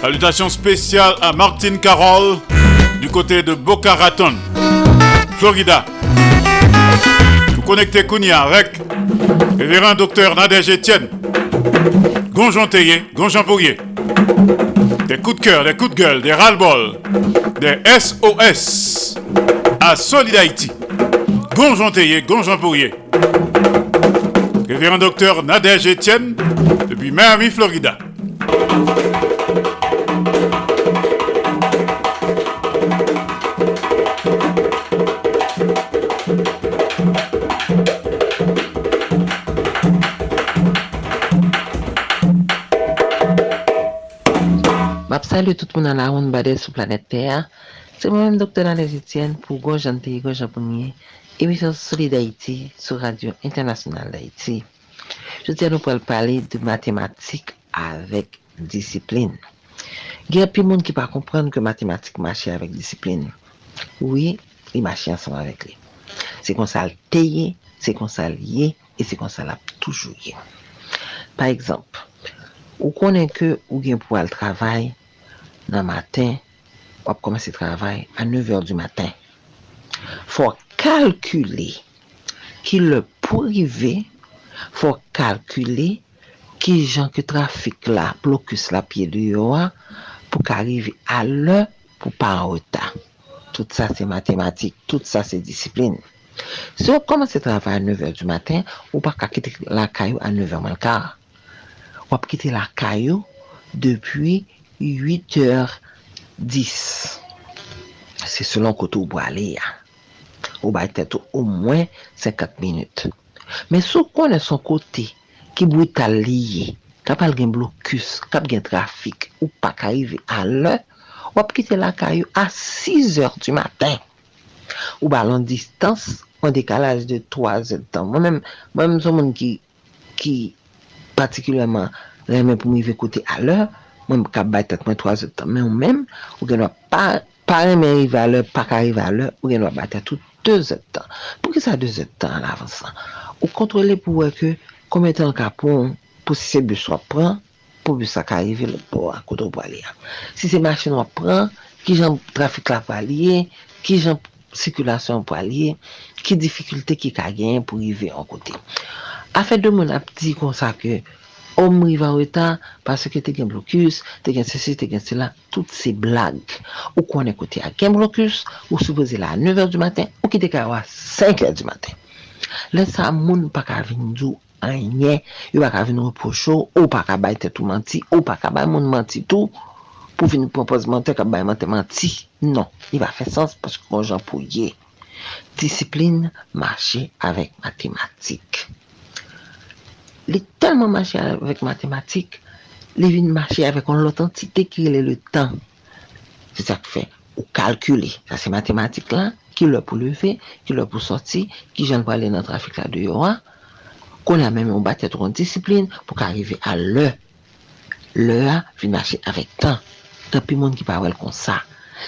Salutations spéciales à Martine Carole du côté de Boca Raton, Florida. Vous connectez Kounia avec Révérend Docteur Nadège Etienne. Gonjon Théier, Pourrier. Des coups de cœur, des coups de gueule, des ras-le-bol, des SOS à Solid Haïti. Gonjon Théier, Pourrier. Révérend Docteur Nadège Etienne depuis Miami, Florida. Salut tout le monde à la ronde sur planète Terre. C'est moi-même docteur Alain Etienne pour Théier, Gonjan Pourrier, Emisyon Soli d'Haïti sou Radio Internasyonal d'Haïti. Je ti an nou pou al pale de matematik avèk disipline. Gen api moun ki pa komprenn ke matematik mache avèk disipline. Oui, li mache ansan avèk li. Se kon sa al teye, se kon sa al ye, e se kon sa al ap toujou ye. Par ekzamp, ou konen ke ou gen pou al travay nan matin, wap komanse travay a 9 or du matin. Fok kalkule ki le pou rive, fò kalkule ki jan ke trafik la, blokus la piye di yo a, pou ka rive a lè pou pa an wota. Tout sa se matematik, tout sa se disipline. Se si ou komanse travay a 9 du matin, ou pa ka kite la kayo a 9 man kar. Ou ap kite la kayo depi 8 h 10. Se selon koto ou bo ale ya. ou bay tèt ou ou mwen 50 minute. Men sou konen son kote ki brutal liye, kap al gen blokus, kap gen trafik, ou pa ka rive alè, wap kite la kayo a 6 or du matin. Ou balon distans, an dekalaj de 3 et tan. Mwen mèm son moun ki, ki patikileman remè pou mi ve kote alè, mwen kap bay tèt mwen 3 et tan. Men ou mèm, ou gen wap pa, pa remè rive alè, pa ka rive alè, ou gen wap bay tèt tout 2 zet tan. Pou ki sa 2 zet tan an avansan? Ou kontrole pou wè ke komè tan kapon pou si se bus wap pran, pou bus ak arive lè pou akoto pou alè. Si se machin wap pran, ki jan trafik la pou alè, ki jan sikulasyon pou alè, ki difikulte ki ka gen pou rive an kote. Afè de moun ap di konsa ke om riva wè tan, pasè ke te gen blokus, te gen se si, te gen se la, tout se blag. Ou kon ekote a gen blokus, ou souboze la a 9 or du maten, ou ki te ka wè a 5 or du maten. Lè sa moun pa ka vin djou anye, yo pa ka vin reprocho, ou pa ka bay tetou manti, ou pa ka bay moun manti tou, pou vin propose mante ka bay mante manti. Non, y va fè sens pask kon jan pou ye. Disipline mache avèk matematik. li telman mache avèk matematik, li vin mache avèk an l'otantite ki li le tan. Se sa ki fè, ou kalkule. Sa se matematik la, ki lè pou leve, ki lè pou soti, ki jen pou alè nan trafik la de yowa, kon la mèm ou batè tron disipline pou ka arrive a lè. Lè a vin mache avèk tan. Tan pi moun ki pa wèl kon sa.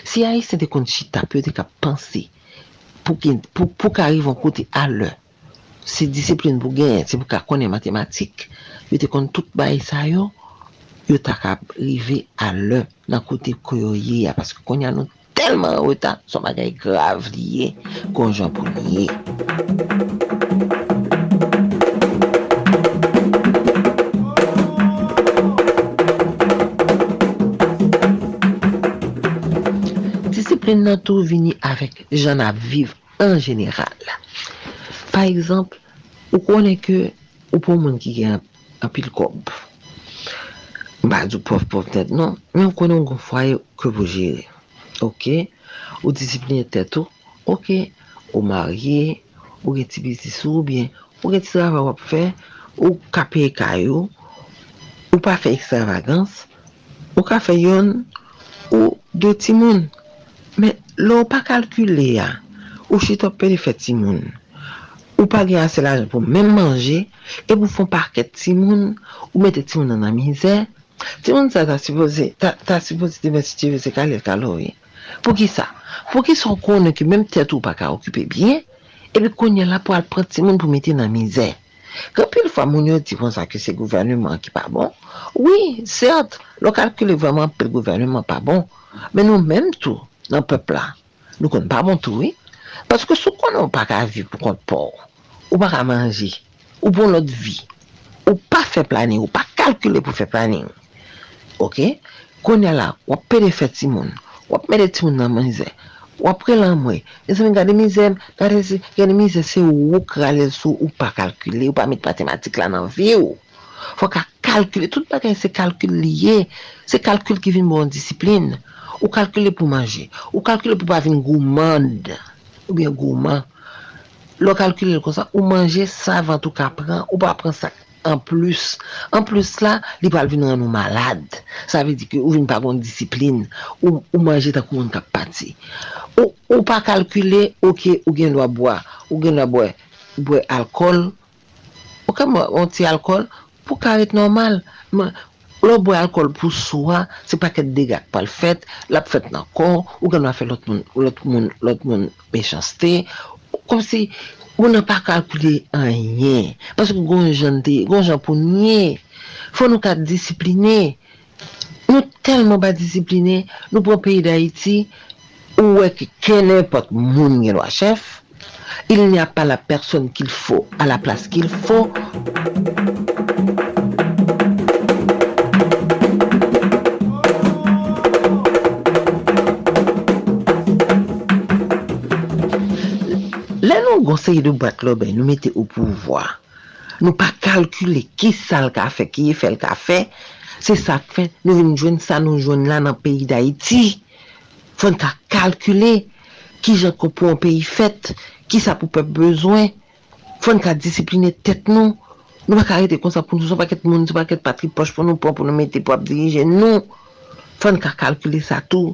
Si a y se de kon chita, pyo de ka pansi pou, pou, pou ka arrive an kote a lè. se disipline pou gen, se pou ka konen matematik, yo te kon tout bay sa yo, yo ta ka rive lè nan kote koyo ye ya, paske kon yan nou telman wotan, son bagay grav liye, konjan pou liye. Disipline nan tou vini avèk jan ap viv an jeneral. Par exemple, ou konen ke ou pou moun ki gen apil kob. Ba, djou pof pof net, non. Men ou konen ou kon fwaye ke pou jere. Ok? Ou disipline tet ou. Ok? Ou marye, ou gen ti bizisou, ou bien, ou gen ti travay wap fè, ou kape e kayo, ou pa fè ekstravagans, ou ka fè yon, ou de ti moun. Men, lò ou pa kalkule ya. Ou chitop pe li fè ti moun. ou pa gen ase la jen pou men manje, e pou fon parket timoun, ou mette timoun nan nan mizè, timoun sa ta sipoze, ta, ta sipoze te mette sitive se ka lev kaloye. Pou ki sa? Pou ki son konen ki menm tèt ou pa ka okupe bie, e bi konen la pou al pren timoun pou mette nan mizè. Kapil fwa moun yo di kon sa ki se gouvernement ki pa bon, oui, sèd, lo kalkule vèman pe gouvernement pa bon, men nou menm tou nan pepla, nou kon pa bon tou, oui, Paske sou konon pa ka vi pou kont por, ou pa ka manji, ou pou not vi, ou pa fe planing, ou pa kalkule pou fe planing. Ok? Konya la, wap pede fet si moun, wap mede ti moun nan manjè, wap pre lan mwen, nese men gade mizèm, gade si, gade mizè se ou wou kralè sou, ou pa kalkule, ou pa mit matematik la nan vi ou. Fwa ka kalkule, tout bagay se kalkule liye, se kalkule ki vin bon disipline. Ou kalkule pou manje, ou kalkule pou pa vin goumande. ou bien gouman. Lo kalkule kon sa, ou manje sa vantou ka pran, ou pa pran sa en plus. En plus la, li pal vin ran nou malade. Sa ve di ki ou vin pa kon disipline, ou, ou manje ta kou an kap pati. Ou, ou pa kalkule, ok, ou gen lwa bwa, ou gen lwa bwa, bwa alkol, ou kam an ti alkol, pou karet normal. Man, Lò boy alkol pou swa, se pa ket degak pal fèt, lap fèt nan kon, ou gen wap fè lot moun, lot moun, lot moun mechanstè, kom si ou nan pa kalkoule an yè. Paske goun jan de, goun jan pou nye, fò nou ka disipline. Nou telman ba disipline, nou pou peyi da iti, ou wè ki kenè pot moun gen wachef, il n'y a pa la person qu'il fò, a la plas qu'il fò. nou gonseye de batlobe, nou mette ou pouvoi. Nou pa kalkule ki sal ka fe, ki ye fel ka fe, se sa fe, nou vin jwen sa, nou jwen la nan peyi da iti. Fon ta kalkule ki jan ko pou an peyi fet, ki sa pou pep bezwen. Fon ka disipline tet nou. Nou pa karete kon sa pou nou sou pa ket moun, sou pa ket patri poch pou nou pou, pou nou mette pou ap dirije nou. Fon ka kalkule sa tou.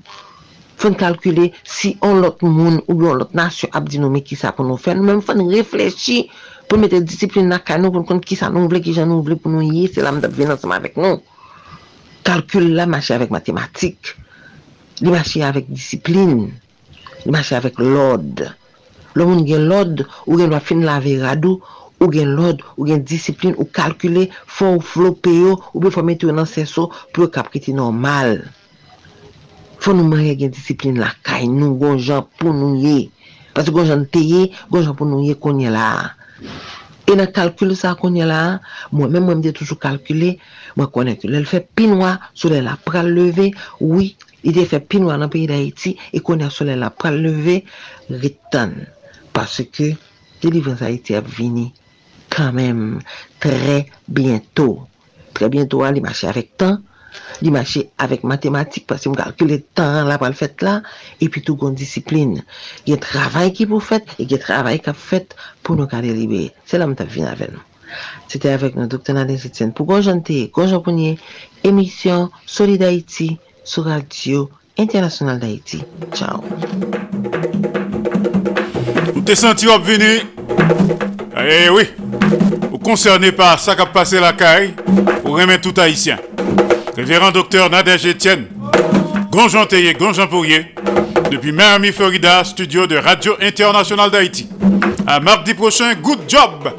fon kalkule si on lot moun ou yon lot nasyon ap di nou me ki sa pou nou fè. Nou men fon reflechi pou mette disipline na kano pou nou kont ki sa nou vle, ki jan nou vle pou nou ye, se la mdap ven ansama vek nou. Kalkule la mache avèk matematik, li mache avèk disipline, li mache avèk lod. Lò moun gen lod, ou gen wafin lave radou, Ou gen lod, ou gen disiplin, ou kalkule, fò ou flope yo, ou be fò mette yo nan sè pou yo kapkiti normal. Fon nou marye gen disiplin la kay nou, gonjan pou nou ye. Pati gonjan teye, gonjan pou nou ye konye la. E nan kalkule sa konye la, mwen mwen mwen mde toujou kalkule, mwen konye ke lèl fè pinwa, sou lèl la pral leve, oui, ide fè pinwa nan peyi da iti, e konye sou lèl la pral leve, ritan. Pase ke, delivran sa iti ap vini, kanmèm, tre bientou. Tre bientou a li mache avèk tan, li mache avèk matematik, pasi m kalkule tan la pal fèt la, epi tou kon disipline. gen travay ki pou fèt, e gen travay ka fèt pou nou kade libe. Se la m tap vin avèn Se te avèk nou Dr. Nadine Sitsen pou konjante, konjaponye, emisyon Solid d'Haïti sou Radio Internasyonal d'Haïti. Ciao Ou te senti wap vini? Eh oui, ou konserne pa sa kap pase la kare, ou remè tout Haïtien. Révérend docteur Nadège Etienne, Gonjanteye, Gonjampourier, depuis Miami, Florida, studio de Radio Internationale d'Haïti. À mardi prochain, good job!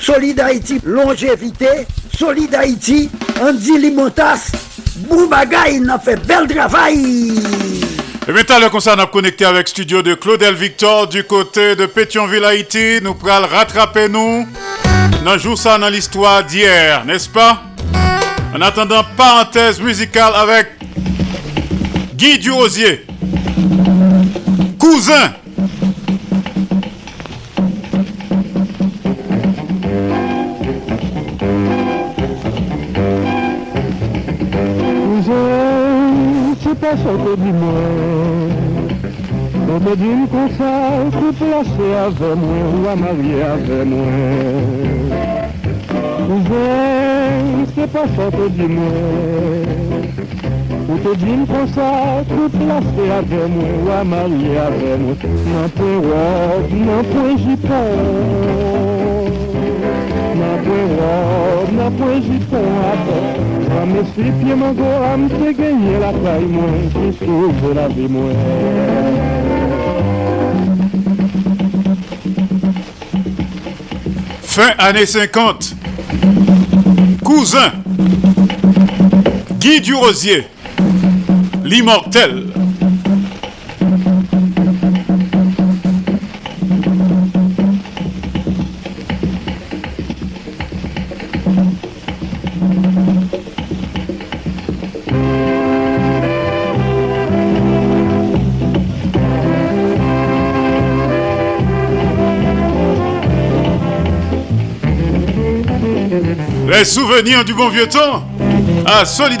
Solid Haïti, longévité. Solid Haïti, Andy Limotas. Boubagaï, il a fait bel travail. Et maintenant, le concert a connecté avec studio de Claudel Victor du côté de Pétionville, Haïti. Nous pral rattraper nous. Dans jour ça dans l'histoire d'hier, n'est-ce pas? En attendant, parenthèse musicale avec Guy Durosier. Cousin. Cousin, ça te dit moi Obedim kon sa, kou plase ave mwen, ou a marye ave mwen. Kouzen, se pa sa te di mwen. Ou te dim kon sa, kou plase ave mwen, ou a marye ave mwen. Oh, nan pou wak, nan pou jipon. Fin années 50. Cousin. Guy Durosier. L'immortel. Les souvenirs du bon vieux temps. À Solid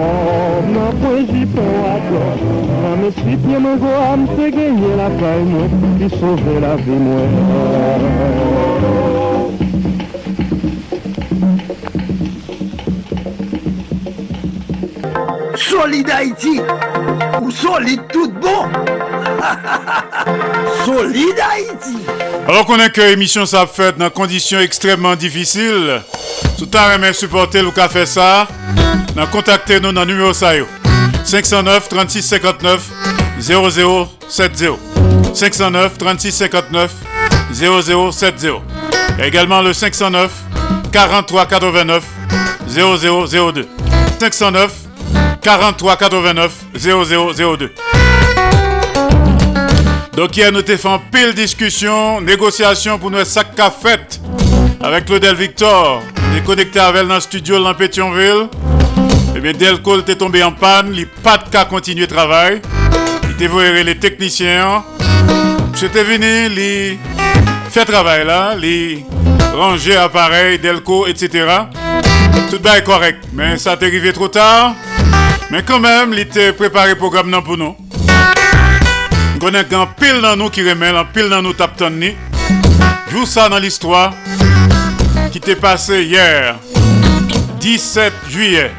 Kom nan pon jipon akor Nan me sitye mwen go am se genye la kay mwen Ki sove la vi mwen Solid Haiti Ou solid tout bon. Solid Haiti Alors konen ke emisyon sa fèt nan kondisyon ekstremman difisil Soutan remen supporte lou ka fè sa dans contacter nous dans le numéro ça yo. 509 36 59 0070 509 36 59 0070 et également le 509 43 89 0002 509 43 89 0002 donc hier nous avons pile discussion, négociation pour nous sac qu'a fait avec Claudel Victor, est connecté avec dans le studio dans Pétionville. Et bien Delco était tombé en panne, il pas de cas continuer le travail. Il était voir les techniciens. J'étais venu, il fait travail là, il ranger appareil, Delco, etc. Tout est correct, mais ça t'est arrivé trop tard. Mais quand même, il était préparé programme pour nous. On connaît un pile dans nous qui remet, un pile dans nous tape ni. Joue ça dans l'histoire qui t'est passé hier, 17 juillet.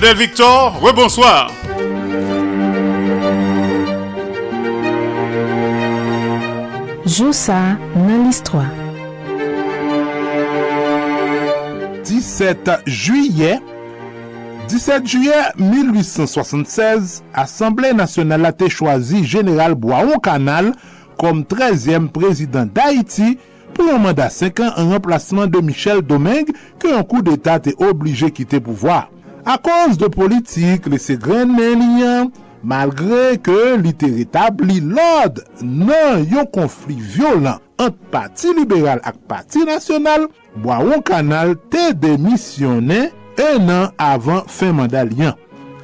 Claudel Victor, rebonsoir. Joue ça dans l'histoire. 17 juillet 17 juillet 1876, Assemblée nationale a été choisi Général Boiron Canal comme 13e président d'Haïti pour un mandat 5 ans en remplacement de Michel Domingue que un coup d'État était obligé quitter pouvoir. A koz de politik lese gren men liyan, malgre ke li te retabli lod nan yon konflik violent ant pati liberal ak pati nasyonal, Boaron Kanal te demisyonen en an avan fin mandal liyan.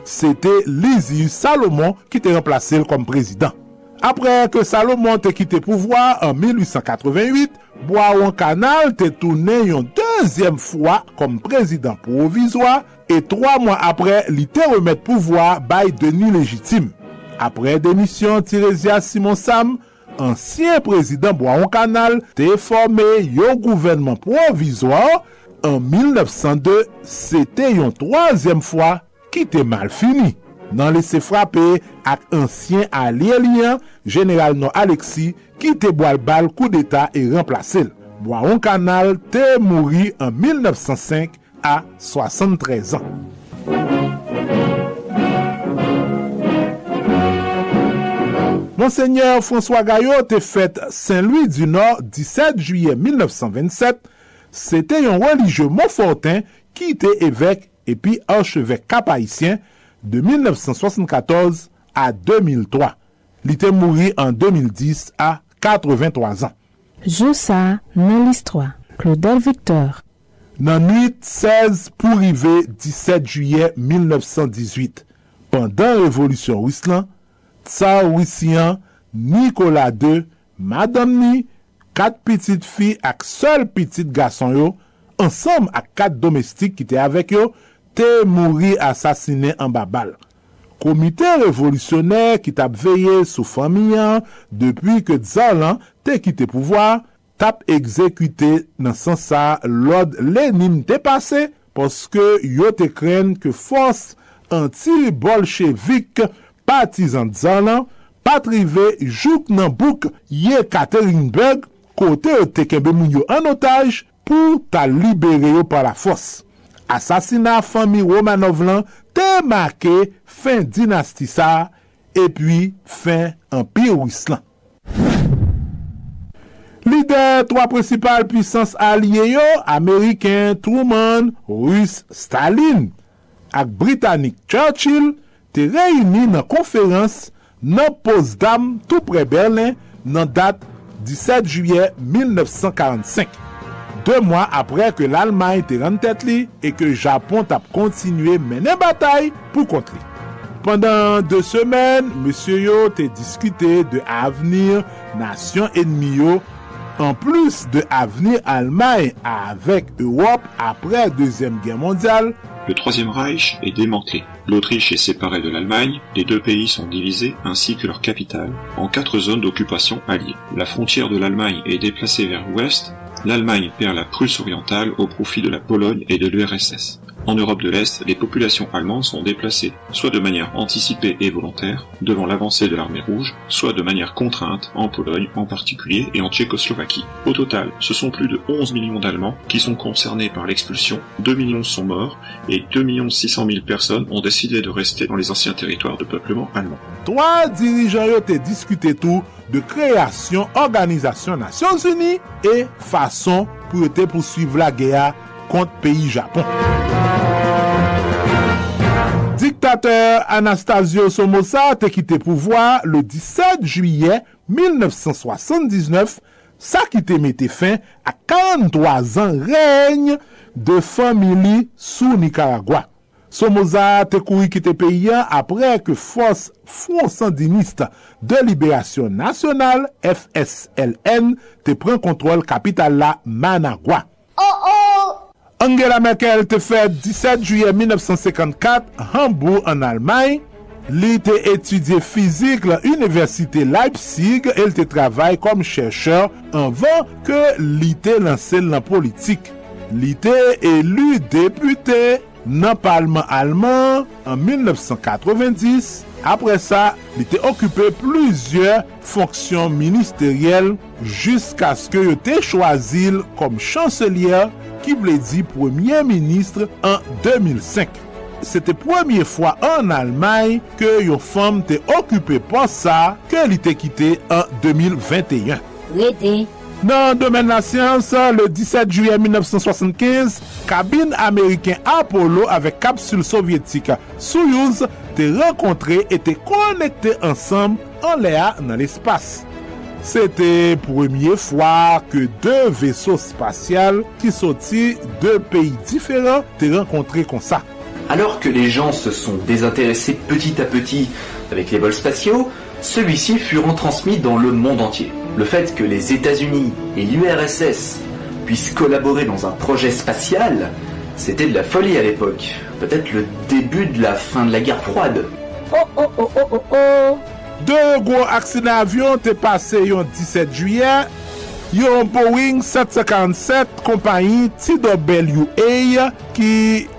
Sete Lizius Salomon ki te remplase l kom prezident. Apre ke Salomon te kite pouvoi an 1888, Boaron Kanal te toune yon dezyem fwa kom prezident provizwa e 3 mwen apre li te remet pouvoi bay deni legitim. Apre demisyon Tirezia Simon Sam, ansyen prezident Boaron Kanal te forme yon gouvenman provizwa an 1902 se te yon troasyem fwa ki te mal fini. nan lese frape ak ansyen alye liyan General Non Alexi ki te boal bal kou d'Etat e remplase l. Boaron Kanal te mouri an 1905 a 73 an. Monseigneur François Gaillot te fète Saint-Louis du Nord 17 juye 1927. Se te yon religye Montfortin ki te evèk epi archevèk kapayisyen de 1974 a 2003. Li te mouri en 2010 a 83 an. Joussa nan listroa. Claudel Victor. Nan 8-16 pou rive 17 juye 1918, pandan revolusyon Ruslan, tsar Rusian Nikola II, Madame ni, kat pitit fi ak sol pitit gason yo, ansam ak kat domestik ki te avek yo, te mouri asasine an babal. Komite revolisyonè ki tap veye sou famiyan depi ke Zalan te kite pouvoar, tap ekzekwite nan san sa lod lenim te pase poske yo te kren ke fos anti-bolchevik patizan Zalan patrive jouk nan bouk ye Katerinberg kote yo te kebe moun yo an otaj pou ta libere yo pa la fos. asasina fami Romanov lan te make fin dinasti sa epi fin empire Wislan. Lider 3 principal pwisans alye yo, Ameriken Truman, Rus Stalin ak Britannik Churchill te reyuni nan konferans nan Potsdam tout pre Berlin nan dat 17 juye 1945. De mwa apre ke l'Almany te ran tet li e ke Japon tap kontinue menen batay pou kontri. Pendan de semen, monsye yo te diskute de avenir nasyon enmi an plus de avenir Almany avek Europe apre Deuxième Guerre mondiale. Le Troisième Reich est démantelé. L'Autriche est séparée de l'Allemagne, les deux pays sont divisés ainsi que leur capitale en quatre zones d'occupation alliées. La frontière de l'Allemagne est déplacée vers l'ouest, l'Allemagne perd la Prusse orientale au profit de la Pologne et de l'URSS. En Europe de l'Est, les populations allemandes sont déplacées, soit de manière anticipée et volontaire, devant l'avancée de l'armée rouge, soit de manière contrainte, en Pologne en particulier et en Tchécoslovaquie. Au total, ce sont plus de 11 millions d'Allemands qui sont concernés par l'expulsion, 2 millions sont morts et 2 600 000 personnes ont décidé de rester dans les anciens territoires de peuplement allemand. Trois dirigeants yo te diskute tout de kreasyon Organizasyon Nasyons Uni e fason pou yo te poursuiv la gea kont peyi Japon. Diktateur Anastasio Somoza te kite pouvoi le 17 juye 1979 sa ki te mette fin a 43 an regne de famili sou Nicaragua. Somoza te kouri kite peyi an apre ke fos Front Sandiniste de Liberasyon Nasyonal, FSLN, te pren kontrol kapital la Managua. Oh oh! Angela Merkel te fè 17 juye 1954, Hambourg an Almanye. Li te etudye fizik la Universite Leipzig, el te travay kom chècheur anvan ke li te lansel nan politik. Li te elu depute nan Parlement Allemand en 1990. Apre sa, li te okupè plusieurs fonksyon ministeriel jisk aske yo te chwazil kom chancelier ki ble di premier ministre en 2005. Sete premier fwa an Almay ke yo fom te okupè pa sa ke li te kite en 2021. Nan domen la siyans, le 17 juye 1975, kabine Ameriken Apollo avek kapsul sovyetik Soyuz te renkontre et te konekte ansam an lea nan l'espace. Sete premye fwa ke de veso spasyal ki soti de peyi diferent te renkontre kon sa. Alors que les gens se sont désintéressés petit à petit avec les vols spatiaux, celui-ci fut retransmis dans le monde entier. Le fait que les États-Unis et l'URSS puissent collaborer dans un projet spatial, c'était de la folie à l'époque. Peut-être le début de la fin de la guerre froide. Oh oh oh oh oh oh De gwo aksina avyon te pase yon 17 juyen, yon Boeing 747 kompanyi TWA ki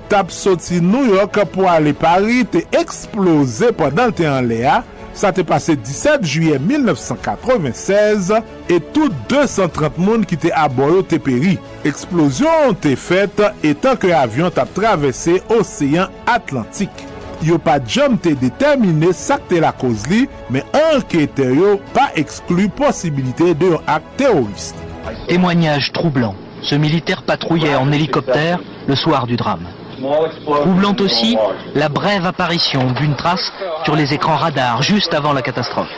tap soti New York pou ale Paris te eksplose padan te an lea Sa te pase 17 juye 1996 et tout 230 moun ki te aboyo te peri. Eksplosyon te fet etan ke avyon tap travesse Oseyan Atlantik. Yo pa jom te determine sakte la koz li, men ankete yo pa eksklu posibilite de yon ak teroriste. Témoignage troublant. Ce militaire patrouillait en hélicoptère le soir du drame. Troublant aussi la brève apparition d'une trace sur les écrans radars juste avant la catastrophe.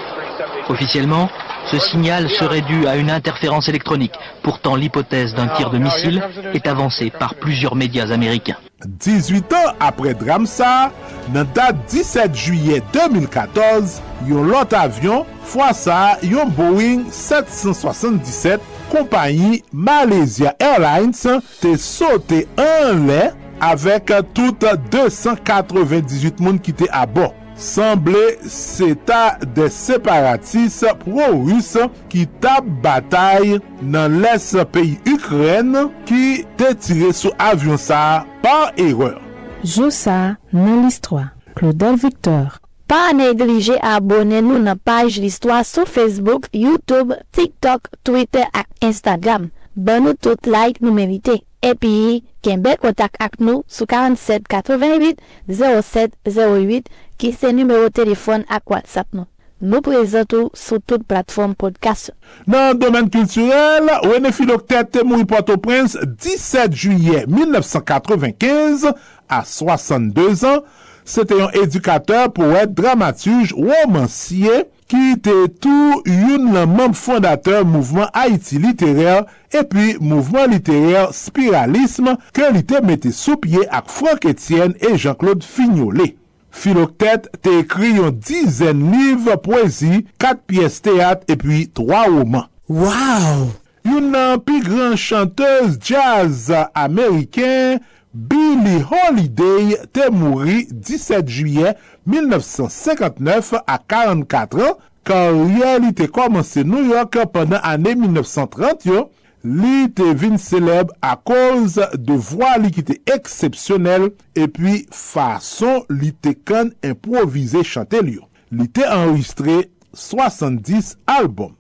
Officiellement, ce signal serait dû à une interférence électronique. Pourtant, l'hypothèse d'un tir de missile est avancée par plusieurs médias américains. 18 ans apre dram sa, nan dat 17 juye 2014, yon lot avyon fwa sa yon Boeing 777 kompanyi Malaysia Airlines te sote an le avèk tout 298 moun ki te abo. Semble se ta de separatis pro-Rus ki tab batay nan les peyi Ukren ki te tire sou avyon sa par erreur. Joussa nan l'histoire. Claudel Victor Pa neglije abone nou nan paj l'histoire sou Facebook, Youtube, TikTok, Twitter ak Instagram. Ban nou tout like nou merite. Epi, ken bel kontak ak nou sou 47 88 07 08 ki se numero telefon ak WhatsApp nou. Nou prezentou sou tout platform podcast. Nan domen kulturel, Wene Filoktet te moui Port-au-Prince 17 juye 1995 a 62 an. Se te yon edukateur pou et dramatuj romanciye ki te tou yon nan memb fondateur mouvment Haiti Literer epi mouvment literer Spiralisme ke li te mette sou pye ak Franck Etienne e Jean-Claude Fignolet. Filoktet te ekri yon dizen liv poesi, kat piyes teat epi 3 roman. Wow! Yon nan pi gran chanteuse jazz Ameriken Billy Holiday te mouri 17 juyen 1959 a 44 an, karye li te komanse New York pandan ane 1930 yo, li te vin seleb a koz de vwa li ki te eksepsyonel epi fason li te kan improvize chante li yo. Li te enregistre 70 alboum.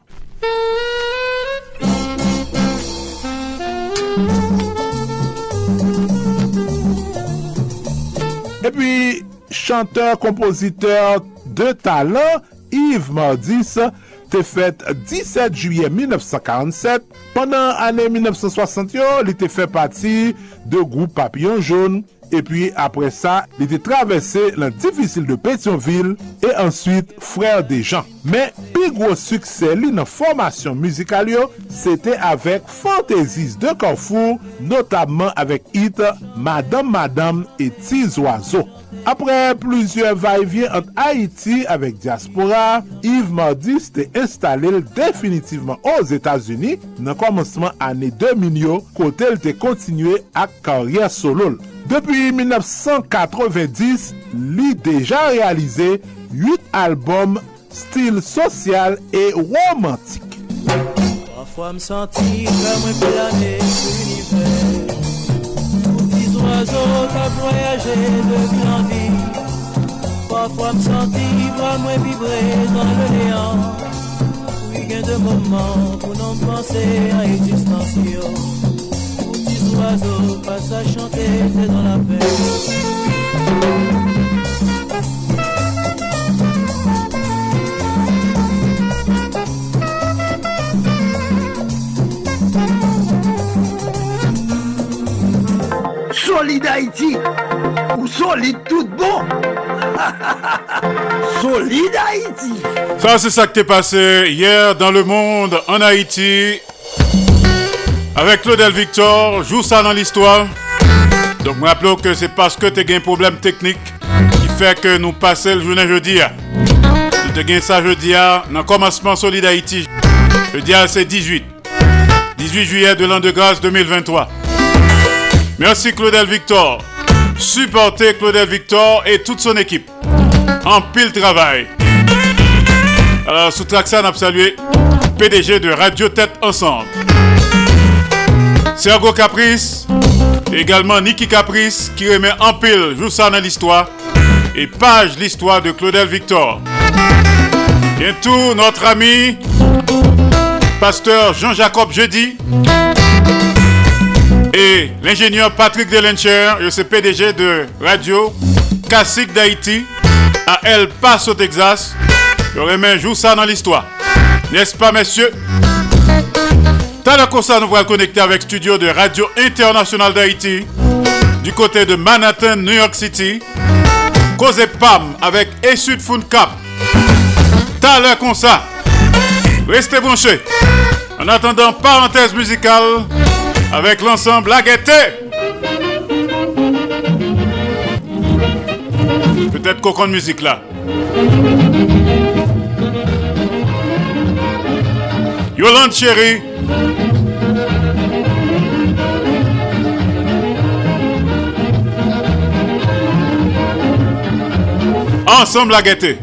E pi, chanteur, kompositeur de talan, Yves Mardis, te fet 17 juye 1947. Pendan ane 1960 yo, li te fet pati de group Papillon Jaune. E pi apre sa, li te travesse lan difisil de Pétionville e answit Frère des Jean. Men, pi gwo sukse li nan formasyon muzikal yo, se te avek Fantaisies de Carrefour, notabman avek hit Madame Madame et Tiz Oiseau. Apre plouzyon va-evyen ant Haiti avek diaspora, Yves Mardis te installe definitivman os Etats-Unis nan komanseman ane 2000 yo kote l te kontinue ak karyer solol. Depi 1990, li deja realize 8 albom stil sosyal e romantik. Pafwa m santi kwa mwen plane l'univers Oiseaux qui voyagé en vie. Parfois me sentir vraiment vibrer dans le néant. Oui, il y a des moments pour non penser à existence Petits oiseaux passent à chanter, t'es dans la paix Solide Haïti, ou solide tout bon. solide Haïti. Ça, c'est ça qui t'est passé hier dans le monde, en Haïti. Avec Claudel Victor, joue ça dans l'histoire. Donc, je rappelle que c'est parce que tu as un problème technique qui fait que nous passons le journée jeudi. Nous avons ça jeudi dans le commencement Solide Haïti. Jeudi, c'est 18. 18 juillet de l'an de grâce 2023. Merci Claudel Victor. Supportez Claudel Victor et toute son équipe. En pile travail. Alors, sous Traxan, a salué PDG de Radio Tête Ensemble. Sergo Caprice, également Niki Caprice, qui remet en pile Joue ça dans l'histoire et page l'histoire de Claudel Victor. Bientôt, notre ami, pasteur Jean-Jacob Jeudi et l'ingénieur Patrick Delencher, je suis PDG de Radio Classique d'Haïti à El Paso, Texas. Je remets un jour ça dans l'histoire. N'est-ce pas, messieurs? T'as le ça, nous allons connecter avec studio de Radio Internationale d'Haïti du côté de Manhattan, New York City. Cause PAM avec Essud Food Cap. T'as le ça. Restez branchés. En attendant, parenthèse musicale avec l'ensemble La Peut-être cocon de musique là. Yolande Chérie. Ensemble la gaieté.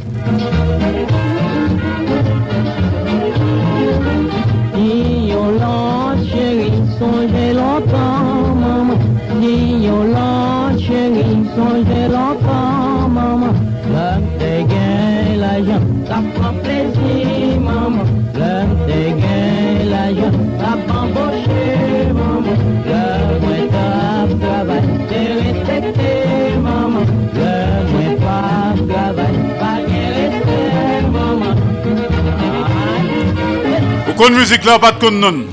De musique là, pas de con non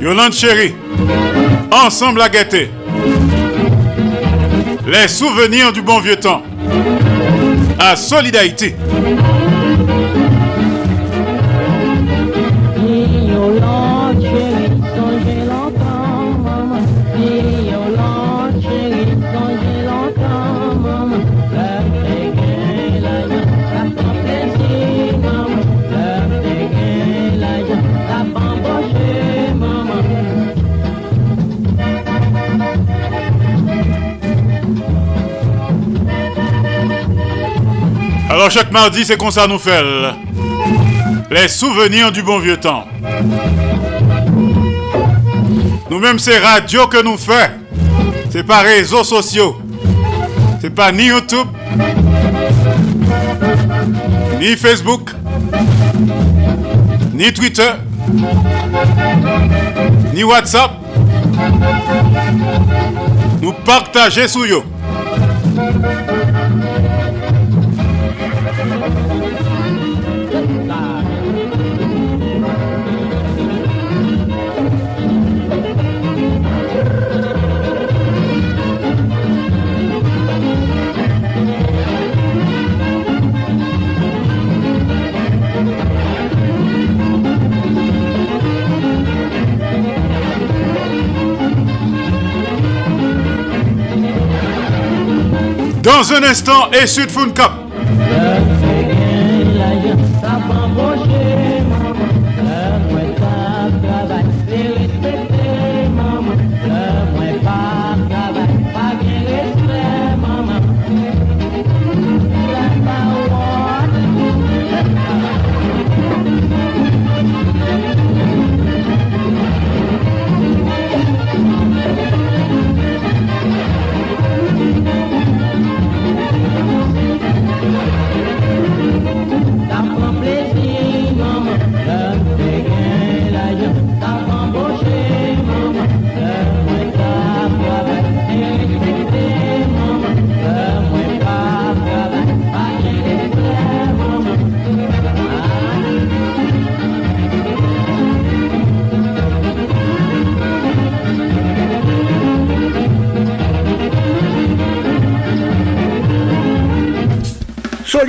Yolande chérie. Ensemble la gaieté. Les souvenirs du bon vieux temps. À Solidarité. Alors chaque mardi, c'est comme ça nous fait. Les souvenirs du bon vieux temps. Nous-mêmes, c'est radio que nous fait. C'est pas réseaux sociaux. C'est pas ni YouTube, ni Facebook, ni Twitter, ni WhatsApp. Nous partager sous yo. Dans un instant, et Sud Food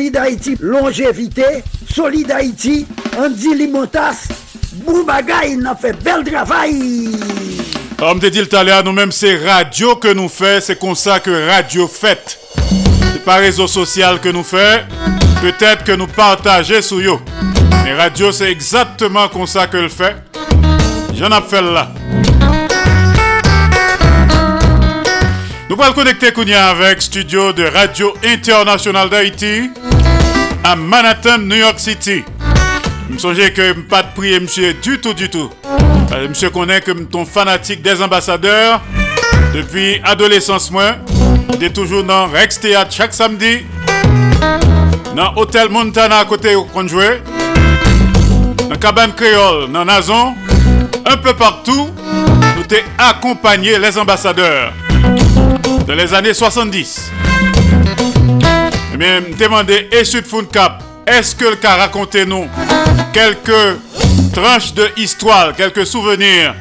Solid Haïti, longévité. Solid Haïti, Andy Limotas. Boubagaï, il a fait bel travail. Comme te dit tout à nous-mêmes, c'est radio que nous fait. C'est comme ça que radio fait. C'est pas réseau social que nous fait. Peut-être que nous partageons sur yo. Mais radio, c'est exactement comme ça que le fait. J'en fait là. Nous allons connecter Kounia avec studio de Radio International d'Haïti à Manhattan, New York City. Je me songeais que je pas de prier monsieur du tout, du tout. Que Monsieur connaît que ton fanatique des ambassadeurs depuis adolescence moi. Est toujours dans Rex Théâtre chaque samedi. Dans Hôtel Montana à côté où on jouait. Dans Cabane Créole, dans Nazon. Un peu partout, nous t'ai accompagné les ambassadeurs de les années 70. Eh bien, me demandé, et Sud Cap, est-ce que le cas raconté nous quelques tranches de histoire, quelques souvenirs,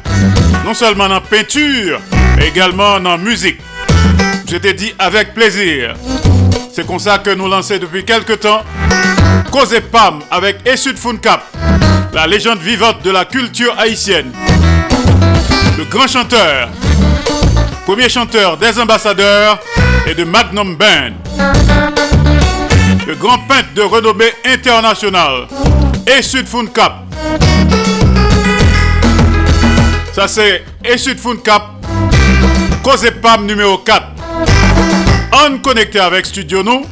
non seulement dans peinture, mais également dans musique. Je t'ai dit avec plaisir. C'est comme ça que nous lançons depuis quelques temps Cause Pam avec Essud Funcap, la légende vivante de la culture haïtienne. Le grand chanteur, premier chanteur des ambassadeurs et de Magnum Band. Le grand peintre de renommée internationale, Essud Funcap. Ça c'est Essud Funcap, Cause Pam numéro 4. On connecté avec Studio Nou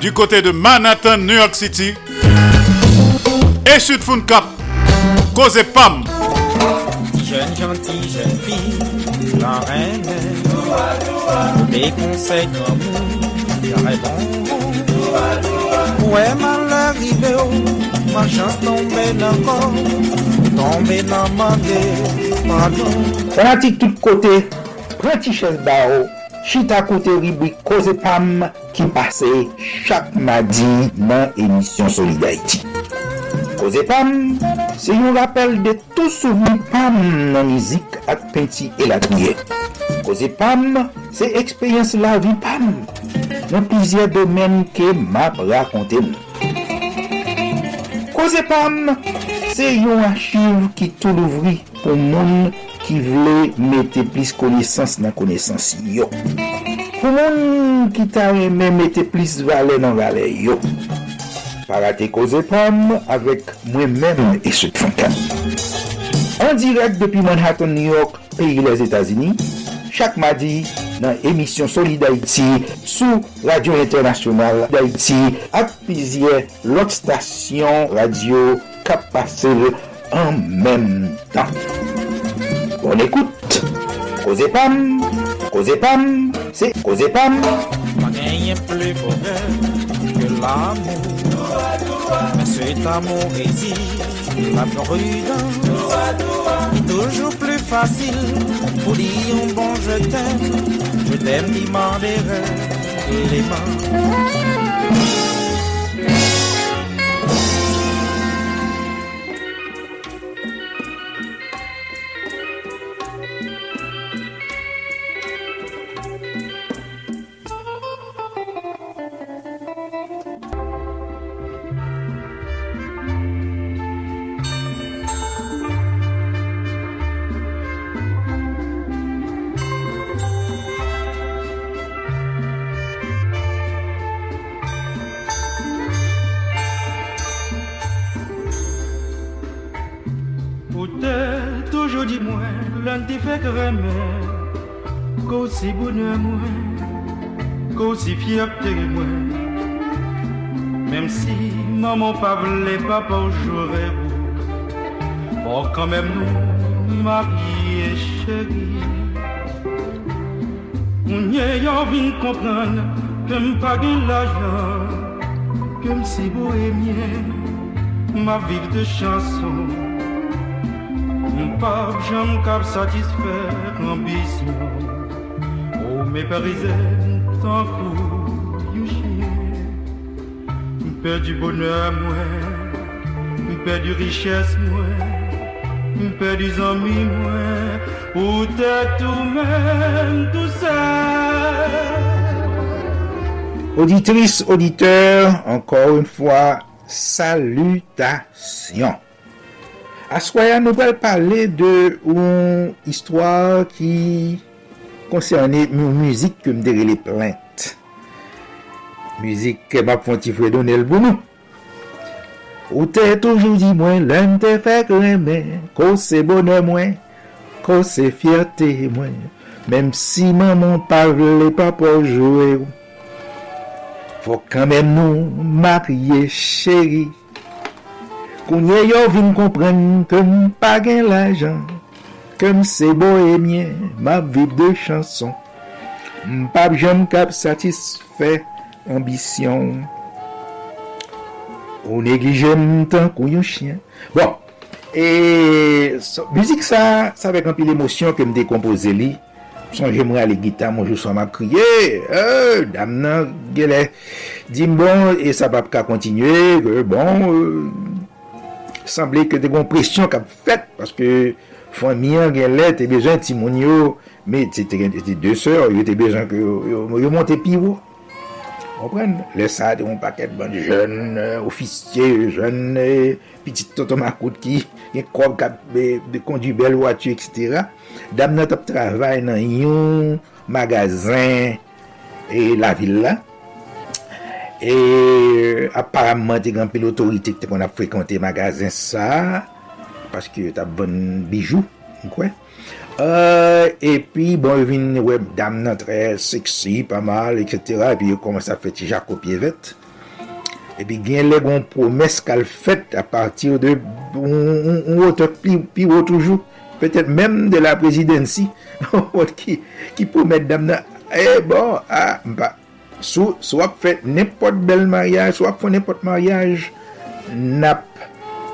du côté de Manhattan, New York City. Et Sud Cap, Cause Pam. Jeune gentille, jeune fille, la reine, des conseils comme Ouè man l'arive ou, oh, man chans tombe nan kon, tombe nan mande, manon. Prati tout kote, prati ches ba ou, chita kote ribwi koze pam ki pase chak madi nan emisyon Solidarity. Koze pam, se yon rappel de tou souveni pam nan mizik ak peti elatmiye. Koze pam, se ekspeyans la vi pam. nan pizye domen ke map rakonte nou. Koze pam, se yon achiv ki tou louvri pou moun ki vle mette plis konesans nan konesans yo. Pou moun ki ta reme mette plis vale nan vale yo. Parate koze pam avek mwen men e fankan. An direk depi Manhattan, New York, peyi les Etasini, chak madi, nan emisyon Soli d'Haïti sou Radio Internasyonal d'Haïti ak pizye lot stasyon radio kap pase en menm tan. On ekoute, Koze Pam, Koze Pam, se Koze Pam. Pa genye ple bonheur ke l'amou, men se t'amou rezi, la floridans. Toujours plus facile pour dire un bon je t'aime. Je t'aime, m'en les mains. Si bonheur moins, qu'aussi fierté moins. Même si maman pas voulait, papa jouerait vous. Bon, quand même nous, mariés chérie. On y a envie de comprendre que m'pas l'argent, que si bohémien, ma vie de chanson. Mon pape, j'aime qu'à satisfaire l'ambition. Mais parisienne, tant fou, you chien. du bonheur, moi. Père du richesse, moi. Père du amis, moi. Ou t'es tout même, tout ça. Auditrice, auditeur, encore une fois, salutations. Assoya nous allons parler de une histoire qui konserne mou mouzik ke mdere le plente. Mouzik ke map fonti fwe donel bonou. Ou te toujou di mwen, lèm te fèk remè, ko se bonè mwen, ko se fiertè mwen, mèm si maman parle pa pou jouè ou. Fò kèmèm nou marye chéri, kounye yo vin kompren ke m pa gen l'ajan. Kem se bohemien, ma viv de chanson, Mpap jem kap satisfè ambisyon, Ou neglijem tan kou yon chien. Bon, e, so, müzik sa, sa vek anpil emosyon ke mde kompoze li, Son jemre ale gita, monjou son ma kriye, e, euh, dam nan gele, dim bon, e sa pap ka kontinye, bon, euh, e, semble ke de kon presyon kap fet, paske Fanyan gen lè, te bezon timoun yo, me te de sèr, yo te bezon yo monte pi wou. Kompren? Lè sa, de yon paket ban jen, ofisye, jen, pitit totomakout ki, gen krob kap de kondi bel watu, etc. Dam nan tap travay nan yon magazin e la villa. E aparamman te gen pil otorite te kon ap frekante magazin sa. paske yo tap bon bijou, mkwen. Euh, e pi, bon, yo vin web dam nan tre seksi, pa mal, etc. E pi yo komanse a feti jakopye vet. E pi gen le gon promes kal fet a partir de un wote pi wotoujou. Petet menm de la prezidensi. ki, ki promet dam nan, e bon, a, mpa. Sou, sou ap fè nepot bel maryaj, sou ap fè nepot maryaj, nap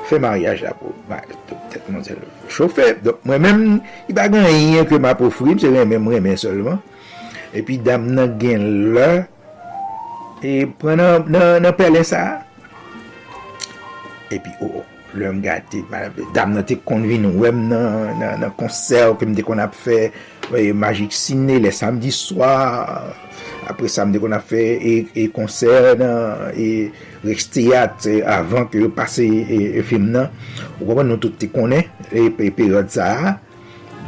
fè maryaj la pou, ba, tèt man zèl chofè, dok mwen mèm, i bagan yon ke ma pou frim, se mwen mèm remè solman, epi dam nan gen lè, e pren nan, nan pèlè sa, epi ou, oh, lèm gati, dam nan te konvin, wèm nan, nan, nan konser, kem de kon ap fè, magik sine, lè samdi swa, apre samde kon a fe e, e konser nan e rekstiyat e, avan ke yo pase e, e film nan. Ou wapan nou tout te konen e peryode sa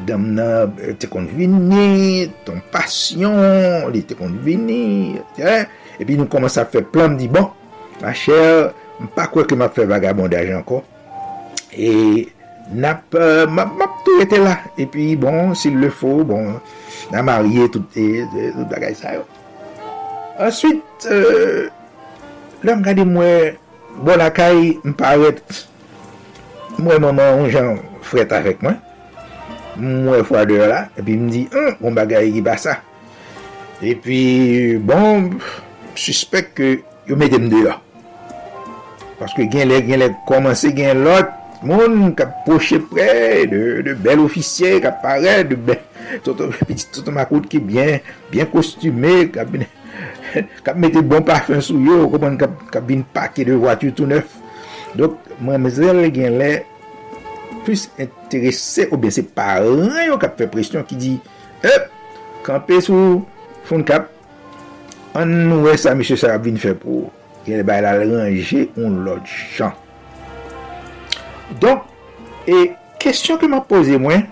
dam nan te kon vini ton pasyon li te kon vini e pi nou koman sa fe plan di bon ma chèr mpa kwe ke ma fe vagabondaj anko. E nap map tou ete la. E pi bon si le fo bon nan marye tout bagay sa yo. Answit, euh, lèm gade mwen bon akay mparet mwen maman ou jan fret avèk mwen. Mwen fwa de la, epi mdi, an, mwen bagay ki basa. Epi, bon, suspect ke yo metem de la. Paske gen lè, gen lè, komanse gen lot, moun kap poche pre, de, de bel ofisye, kap pare, de bel, toto makout ki bien, bien kostume, kap bine. kap mette bon parfum sou yo, kompon kap, kap bin pake de watu tout neuf. Dok, mwen mezel gen lè, plus interese ou bè se paran yo kap fe presyon ki di, hep, kampe sou foun kap, an nou wè sa mèche sa vin fe pou. Gen lè bay la ranger on lòd chan. Donk, e, kèsyon ke mwen pose mwen,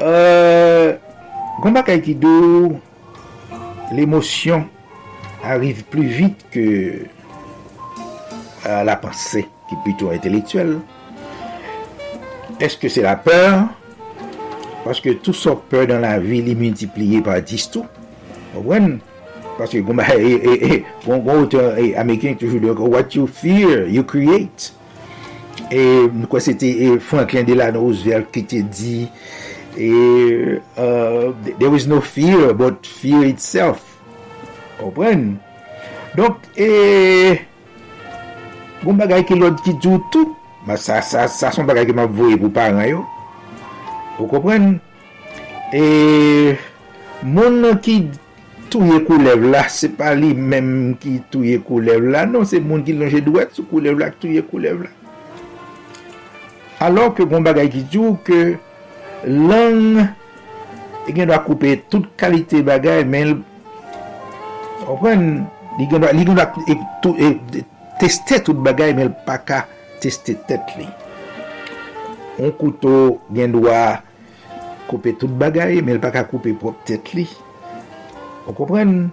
eee, euh, Gomba Kaikidou, l'émotion arrive plus vite que la pensée, qui est plutôt intellectuelle. Est-ce que c'est la peur? Parce que tout ça peur dans la vie est multiplié par 10 tout. Parce que un auteur américain toujours dit What you fear, you create. Et quoi c'était Franklin Delano Roosevelt qui te dit E, uh, there is no fear but fear itself. Opren? Donk, e... Goun bagay ki lòd ki djoutou. Ma sa, sa, sa son bagay ki ma vouye pou paran yo. Ou kopren? E... Moun ki touye kou lev la, se pa li menm ki touye kou lev la. Non, se moun ki lonje dwet sou kou lev la, touye kou lev la. Alors ke goun bagay ki djou ke... lang. E gen do a koupe tout kalite bagay men opwen li gen do a, gen e, e, teste tout bagay men pa ka teste tet li. On kouto gen do a koupe tout bagay men pa ka koupe prop tet li. On kompren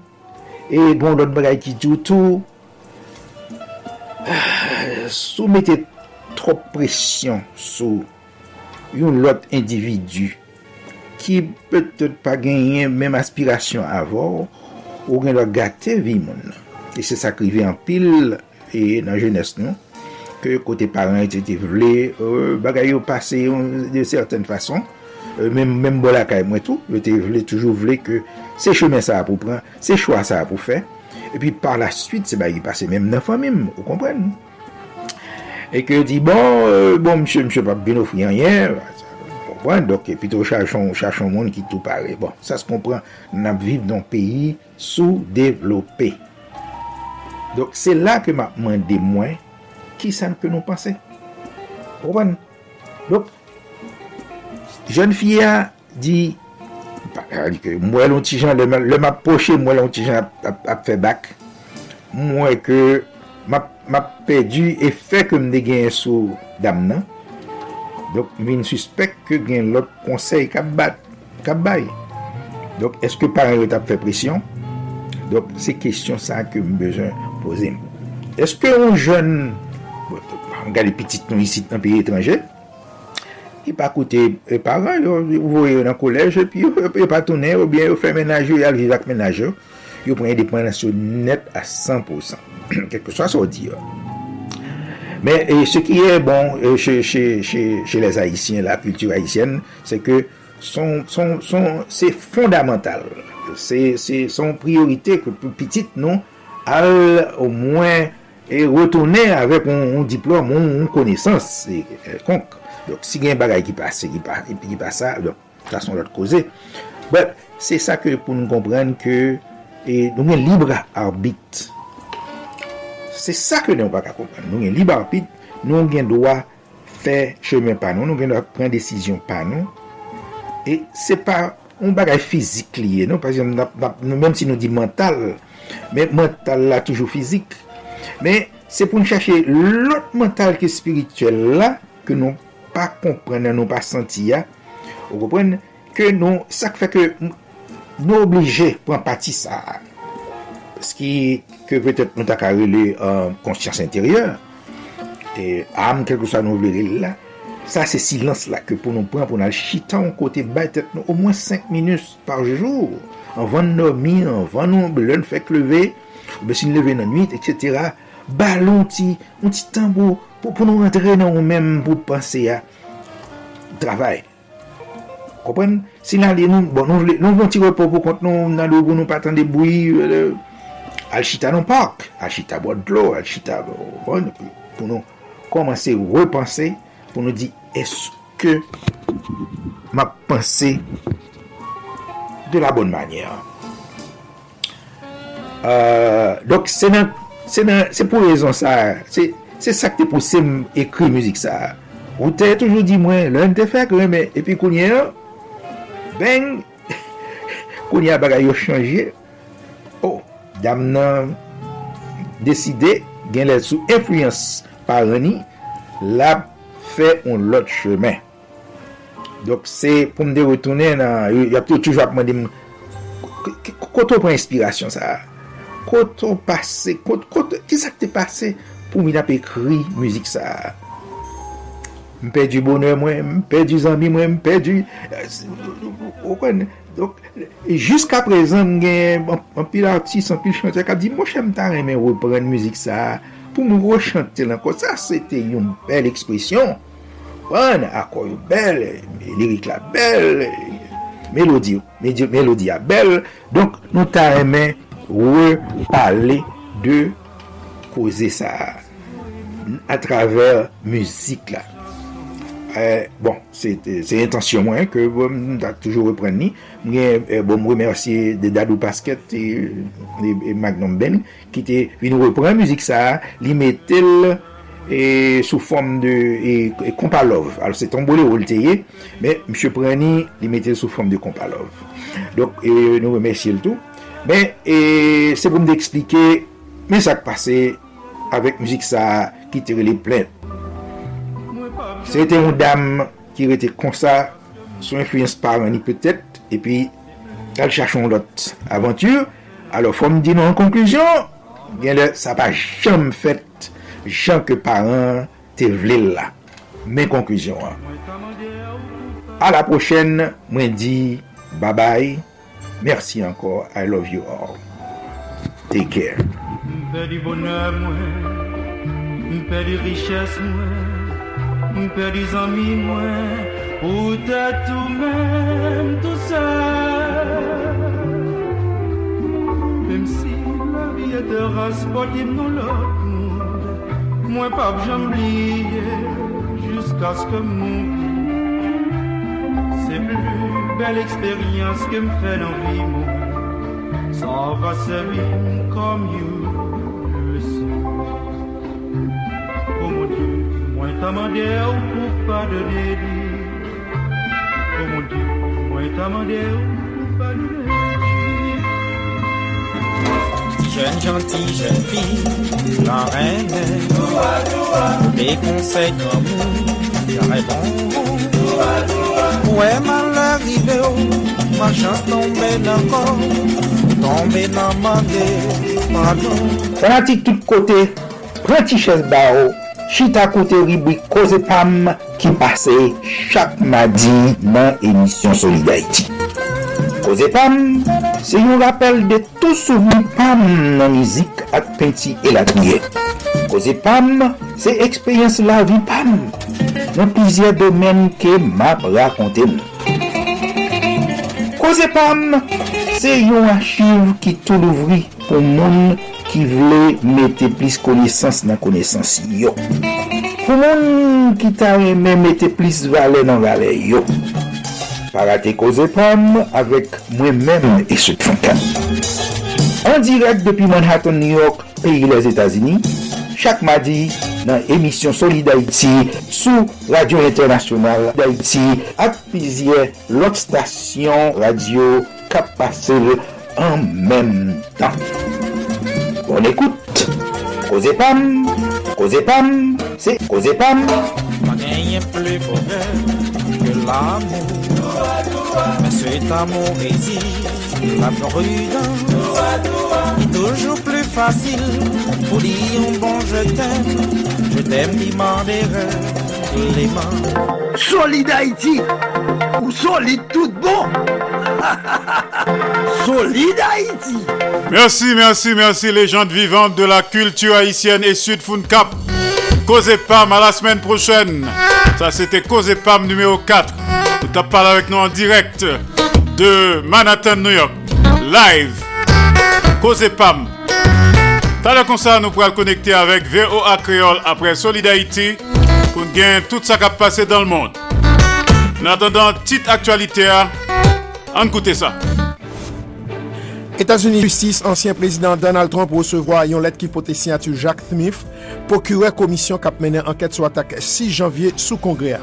e bon don bagay ki joutou ah, soumete trop presyon sou yon lot individu ki petet pa genyen menm aspirasyon avor ou gen lot gate vi moun. E se sakrive an pil e nan jenes nou ke kote paran ete te vle euh, bagay yo pase yon de certaine fason euh, menm bola kay mwen tou yo te vle toujou vle ke se chemen sa apou pran, se chwa sa apou fe e pi par la suite se bagay pase menm nan famim ou kompren nou E ke di bon, euh, bon msè msè pa bin ofri anyen, kompran, doke pito chachon, chachon moun ki tou pare. Bon, sa se kompran, nan ap viv nan peyi sou-devlopè. Dok se la ke ma mande mwen, ki sa npe nou pase? Kompran? Dok, jen fia di, mwen loun ti jan, le ma poche mwen loun ti jan ap fe bak, mwen ke map map e fe ke mne gen sou dam nan. Dok, mwen suspek ke gen lot konsey kap bat, kap bay. Dok, eske paran yo tap fe presyon? Dok, se kestyon sa ke mwen bezon pose. Eske ou jen, mwen gade pitit nou yisit nan piye etranje, ki pa koute e paran, yo voye nan kolej, pi yo pa tounen, ou bien yo fe menaj yo, yal vivak menaj yo, yo pren depenasyon net a 100%. quelque soit ça dire. Mais et ce qui est bon euh, chez, chez, chez, chez, les Haïtiens, la culture haïtienne, c'est que son, son, son c'est fondamental. C'est son priorité que pour petite, non, al au moins et retourner avec un, un diplôme, une un connaissance quelconque. Donc, si il y a un bagage qui passe, qui passe, qui passe ça, donc, ça sont l'autre causé. Bref, c'est ça que pour nous comprendre que et, nous avons libre arbitre Se sa ke nou baka koupan. Nou gen liba rapid, nou gen doa fè chemen pa nou, nou gen doa pren desisyon pa nou. E se pa, nou bagay fizik liye nou, par nou menm si nou di mental, men mental la toujou fizik, men se pou nou chache lot mental ki spirituel la, ke nou pa komprene, nou pa senti ya, ou komprene, ke nou, sa ke fè ke nou oblije pou an pati sa. Se ke petèp nou tak a rele konsyans euh, interior, e am kelkou sa nou vle rele la, sa se silans la ke pou nou pran pou nan chita an kote bay nou, ou mwen 5 minus par jour, an van nou mi, an van nou blen fèk leve, ou besin leve nan nuit, etc. Balon ti, un ti tambou, pou, pou nou rentre nan ou men pou panse ya travay. Kopwen? Si nan li nou, bon nou vle, nou vle ti repopou kont nou nan logo nou patan de boui, euh, al chita nan park, al chita bot dlo, al chita bon, bon, bon, bon, pou nou komanse repanse, pou nou di, eske ma panse de la bon manye. Euh, dok, se nan, se nan, se pou rezon sa, se, se sa sakte pou se m ekri müzik sa. Ou te toujou di mwen, lè m te fèk, lè e, epi kounye, beng, kounye bagay yo chanje, dam nan deside gen lè sou influence parani la fè on lot chemè. Dok se pou mde retounè nan, y ap tou toujwa ap mande m, koto pou inspirasyon sa? Koto pase, koto, koto, ki sa te pase pou mi nap ekri müzik sa? Mpe di bonè mwen, mpe di zanbi mwen, mpe di... Euh, Okon, Jiska prezant gen anpil artist, anpil chante kap di mwen chanm tan remen repren müzik sa pou mwen rechante lanko sa se te yon bel ekspresyon wan akoy yon bel lirik la bel melodi, melodi a bel donk nou tan remen repale de koze sa a traver müzik la Euh, bon, se intansyon mwen ke mwen bon, ta toujou repren ni. Mwen eh, bon remersi de Dadou Pasket e Magnum Ben ki te vin repren müzik sa li metel sou form de kompalov. Al se tombole ou lteye men msye preni li metel sou form de kompalov. Donk eh, nou remersi l tou men eh, se pou mde eksplike men sa kpase avek müzik sa ki te rele plen Se ete yon dam ki rete konsa sou enfuyens par mani petet, epi tal chachon lot aventur, alo fom di nou an konklusyon, gen le sa pa jom fet, jom ke paran te vle la. Men konklusyon an. A la prochen, mwen di, bye bye, mersi ankor, I love you all. Take care. Mpe di bonè mwen, mpe di richès mwen, mpè di zami mwen, ou tè tou men tout sè. Mèm si la vie te raspoti dans l'autre monde. Moi, pas j'oublier jusqu'à ce que mon C'est plus belle expérience que me fait l'envie, moi. Ça va servir comme you Jeune gentille, jeune fille, la reine, des conseils comme j'aurais bon. Ouais, mal arrivé, ma chance tombée encore, tombée dans ma pardon. Fanatik tout kote, pranti ches ba ou, chita kote ribwi Koze Pam ki pase chak madi nan emisyon Solidarity. Koze Pam, se yon rappel de tou souveni Pam nan mizik ak penti elakouye. Koze Pam, se ekspeyens la vi Pam nan plizye domen ke map rakonte mou. Koze Pam, se yon achiv ki tou louvri pou moun ki vle mette plis konesans nan konesans yo. Pou moun ki ta reme mette plis vale nan vale yo. Parate koze pam avek mwen men e se fankan. An direk depi Manhattan, New York, peyi les Etats-Unis, chak madi nan emisyon Solid d'Haïti sou Radio Internasyonal d'Haïti ak pizye lot stasyon radio kap pase an menm tan. Bon écoute, Koze Pam, Koze Pam, c'est Koze Pam. Gagné plus bonheur que l'amour. Mais cet amour exige la prudence. est toujours plus facile pour dire un bon je t'aime. Je t'aime, demander les mains. Solid Haïti ou solide tout bon Solid Haïti Merci, merci, merci les gens vivantes de la culture haïtienne et Sud Cap. Cause Pam à la semaine prochaine. Ça c'était Cause Pam numéro 4. Tu as parlé avec nous en direct de Manhattan, New York. Live. Cause Pam. T'as le concert, nous pourrons connecter avec VOA Créole après Solidarité pour gagner tout ça qui a passé dans le monde. En attendant, petite actualité, on écoute ça. États-Unis justice, ancien président Donald Trump recevoir une lettre qui porte signature Jacques Smith, procureur commission qui a mené enquête sur l'attaque 6 janvier sous congrès.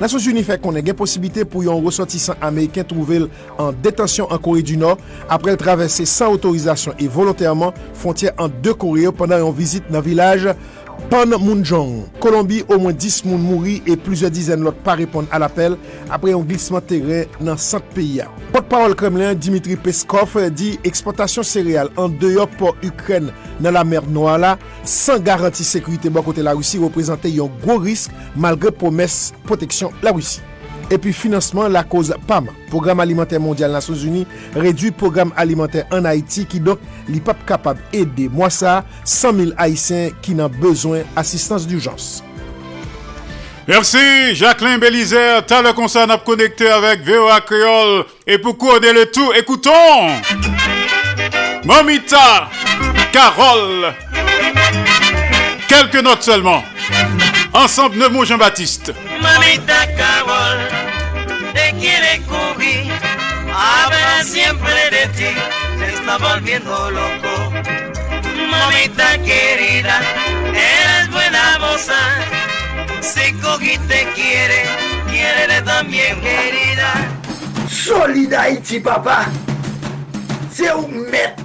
Nations Unies fait qu'on ait une possibilité pour un ressortissant américain trouver en détention en Corée du Nord après traverser sans autorisation et volontairement frontière en deux Corées pendant une visite dans le village Pan Mounjong, Kolombi au mwen 10 moun mouri e plizye dizen lot pa repon al apel apre yon glisman teren nan 5 peyi ya. Pot parol Kremlin Dimitri Peskov di eksportasyon sereal an deyo po Ukren nan la mer noa bon la san garanti sekurite bo kote la Rusi reprezente yon gro risk malgre promes proteksyon la Rusi. Et puis financement, la cause PAM, Programme Alimentaire Mondial Nations Unies, réduit programme alimentaire en Haïti qui donc pas capable d'aider. Moi ça, 100 000 Haïtiens qui n'ont besoin d'assistance d'urgence. Merci Jacqueline Bélizer, t'as le concert à connecter avec VOA Créole. Et pour coder le tout, écoutons Momita, Carole, quelques notes seulement. Ensemble, Nemo Jean-Baptiste. Mamita Carol, te quiere cubrir, habla siempre de ti, se está volviendo loco. Mamita querida, eres buena moza, si Coqui te quiere, quiere también querida. Solid Haïti, papa, c'est où mettre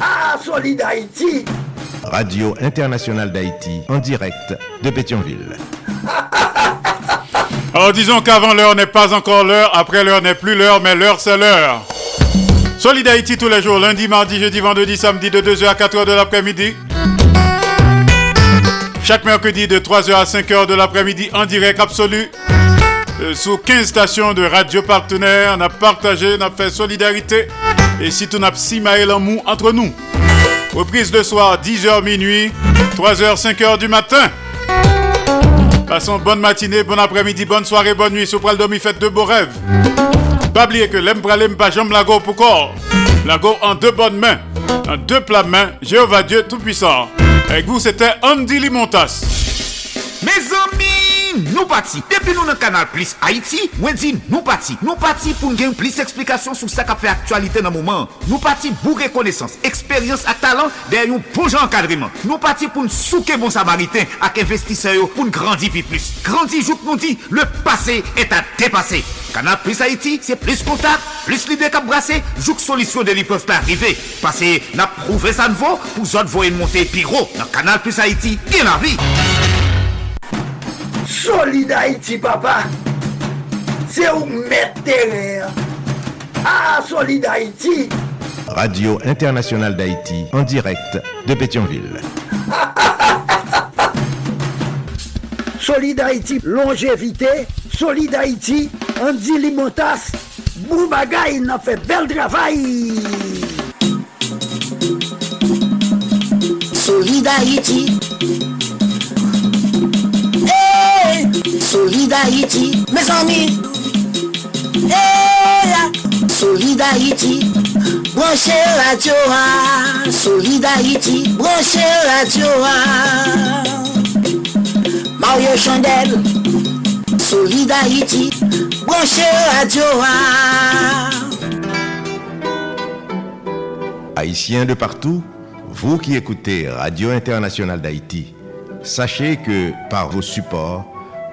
Ah, Solid Haïti. Radio Internationale d'Haïti, en direct de Pétionville. Alors disons qu'avant l'heure n'est pas encore l'heure, après l'heure n'est plus l'heure, mais l'heure c'est l'heure. Solid Haïti tous les jours, lundi, mardi, jeudi, vendredi, samedi de 2h à 4h de l'après-midi. Chaque mercredi de 3h à 5h de l'après-midi en direct absolu. Euh, sous 15 stations de radio partenaires, on a partagé, on a fait solidarité. Et si tout n'a pas en mou entre nous. Reprise de soir, 10h minuit, 3h, 5h du matin. Passons bonne matinée, bon après-midi, bonne soirée, bonne nuit. Sopral Domi, faites de beaux rêves. Pas oublier que l'aime pralem pas jambe la go pour corps. La go en deux bonnes mains. Dans deux plats mains, Jéhovah Dieu Tout-Puissant. Avec vous, c'était Andy Limontas. Mes amis, nou pati. Depi nou nan kanal Plus Haiti, mwen di nou pati. Nou pati pou gen plis eksplikasyon sou sa ka fe aktualite nan mouman. Nou pati pou rekonesans, eksperyans a talant der yon pou jan kadriman. Nou pati pou souke bon samariten ak investiseyo pou grandi pi plus. Grandi jout nou di, le pase et a depase. Kanal Plus Haiti, se plis kontak, plis lide kap brase, jout solisyon de li peuvent pa arrive. Pase na prouve sa nvo, pou zot voyen monte pi ro. Nan Kanal Plus Haiti, gen la vi. Solid Haïti, papa. C'est où mettre terrain. Ah, Solid Haïti. Radio Internationale d'Haïti, en direct de Pétionville. Solid Haïti, longévité. Solid Haïti, Andy Limotas. Boubagaï, il a fait bel travail. Solid Haïti. Hey, Solid Haïti, mes amis. Hey, Solid Haïti, branchez radio, ah. Solid Haïti, branchez radio. ah. Mario Chandel, Solid Haïti, branchez radio. ah. Haïtiens de partout, vous qui écoutez Radio Internationale d'Haïti, sachez que par vos supports,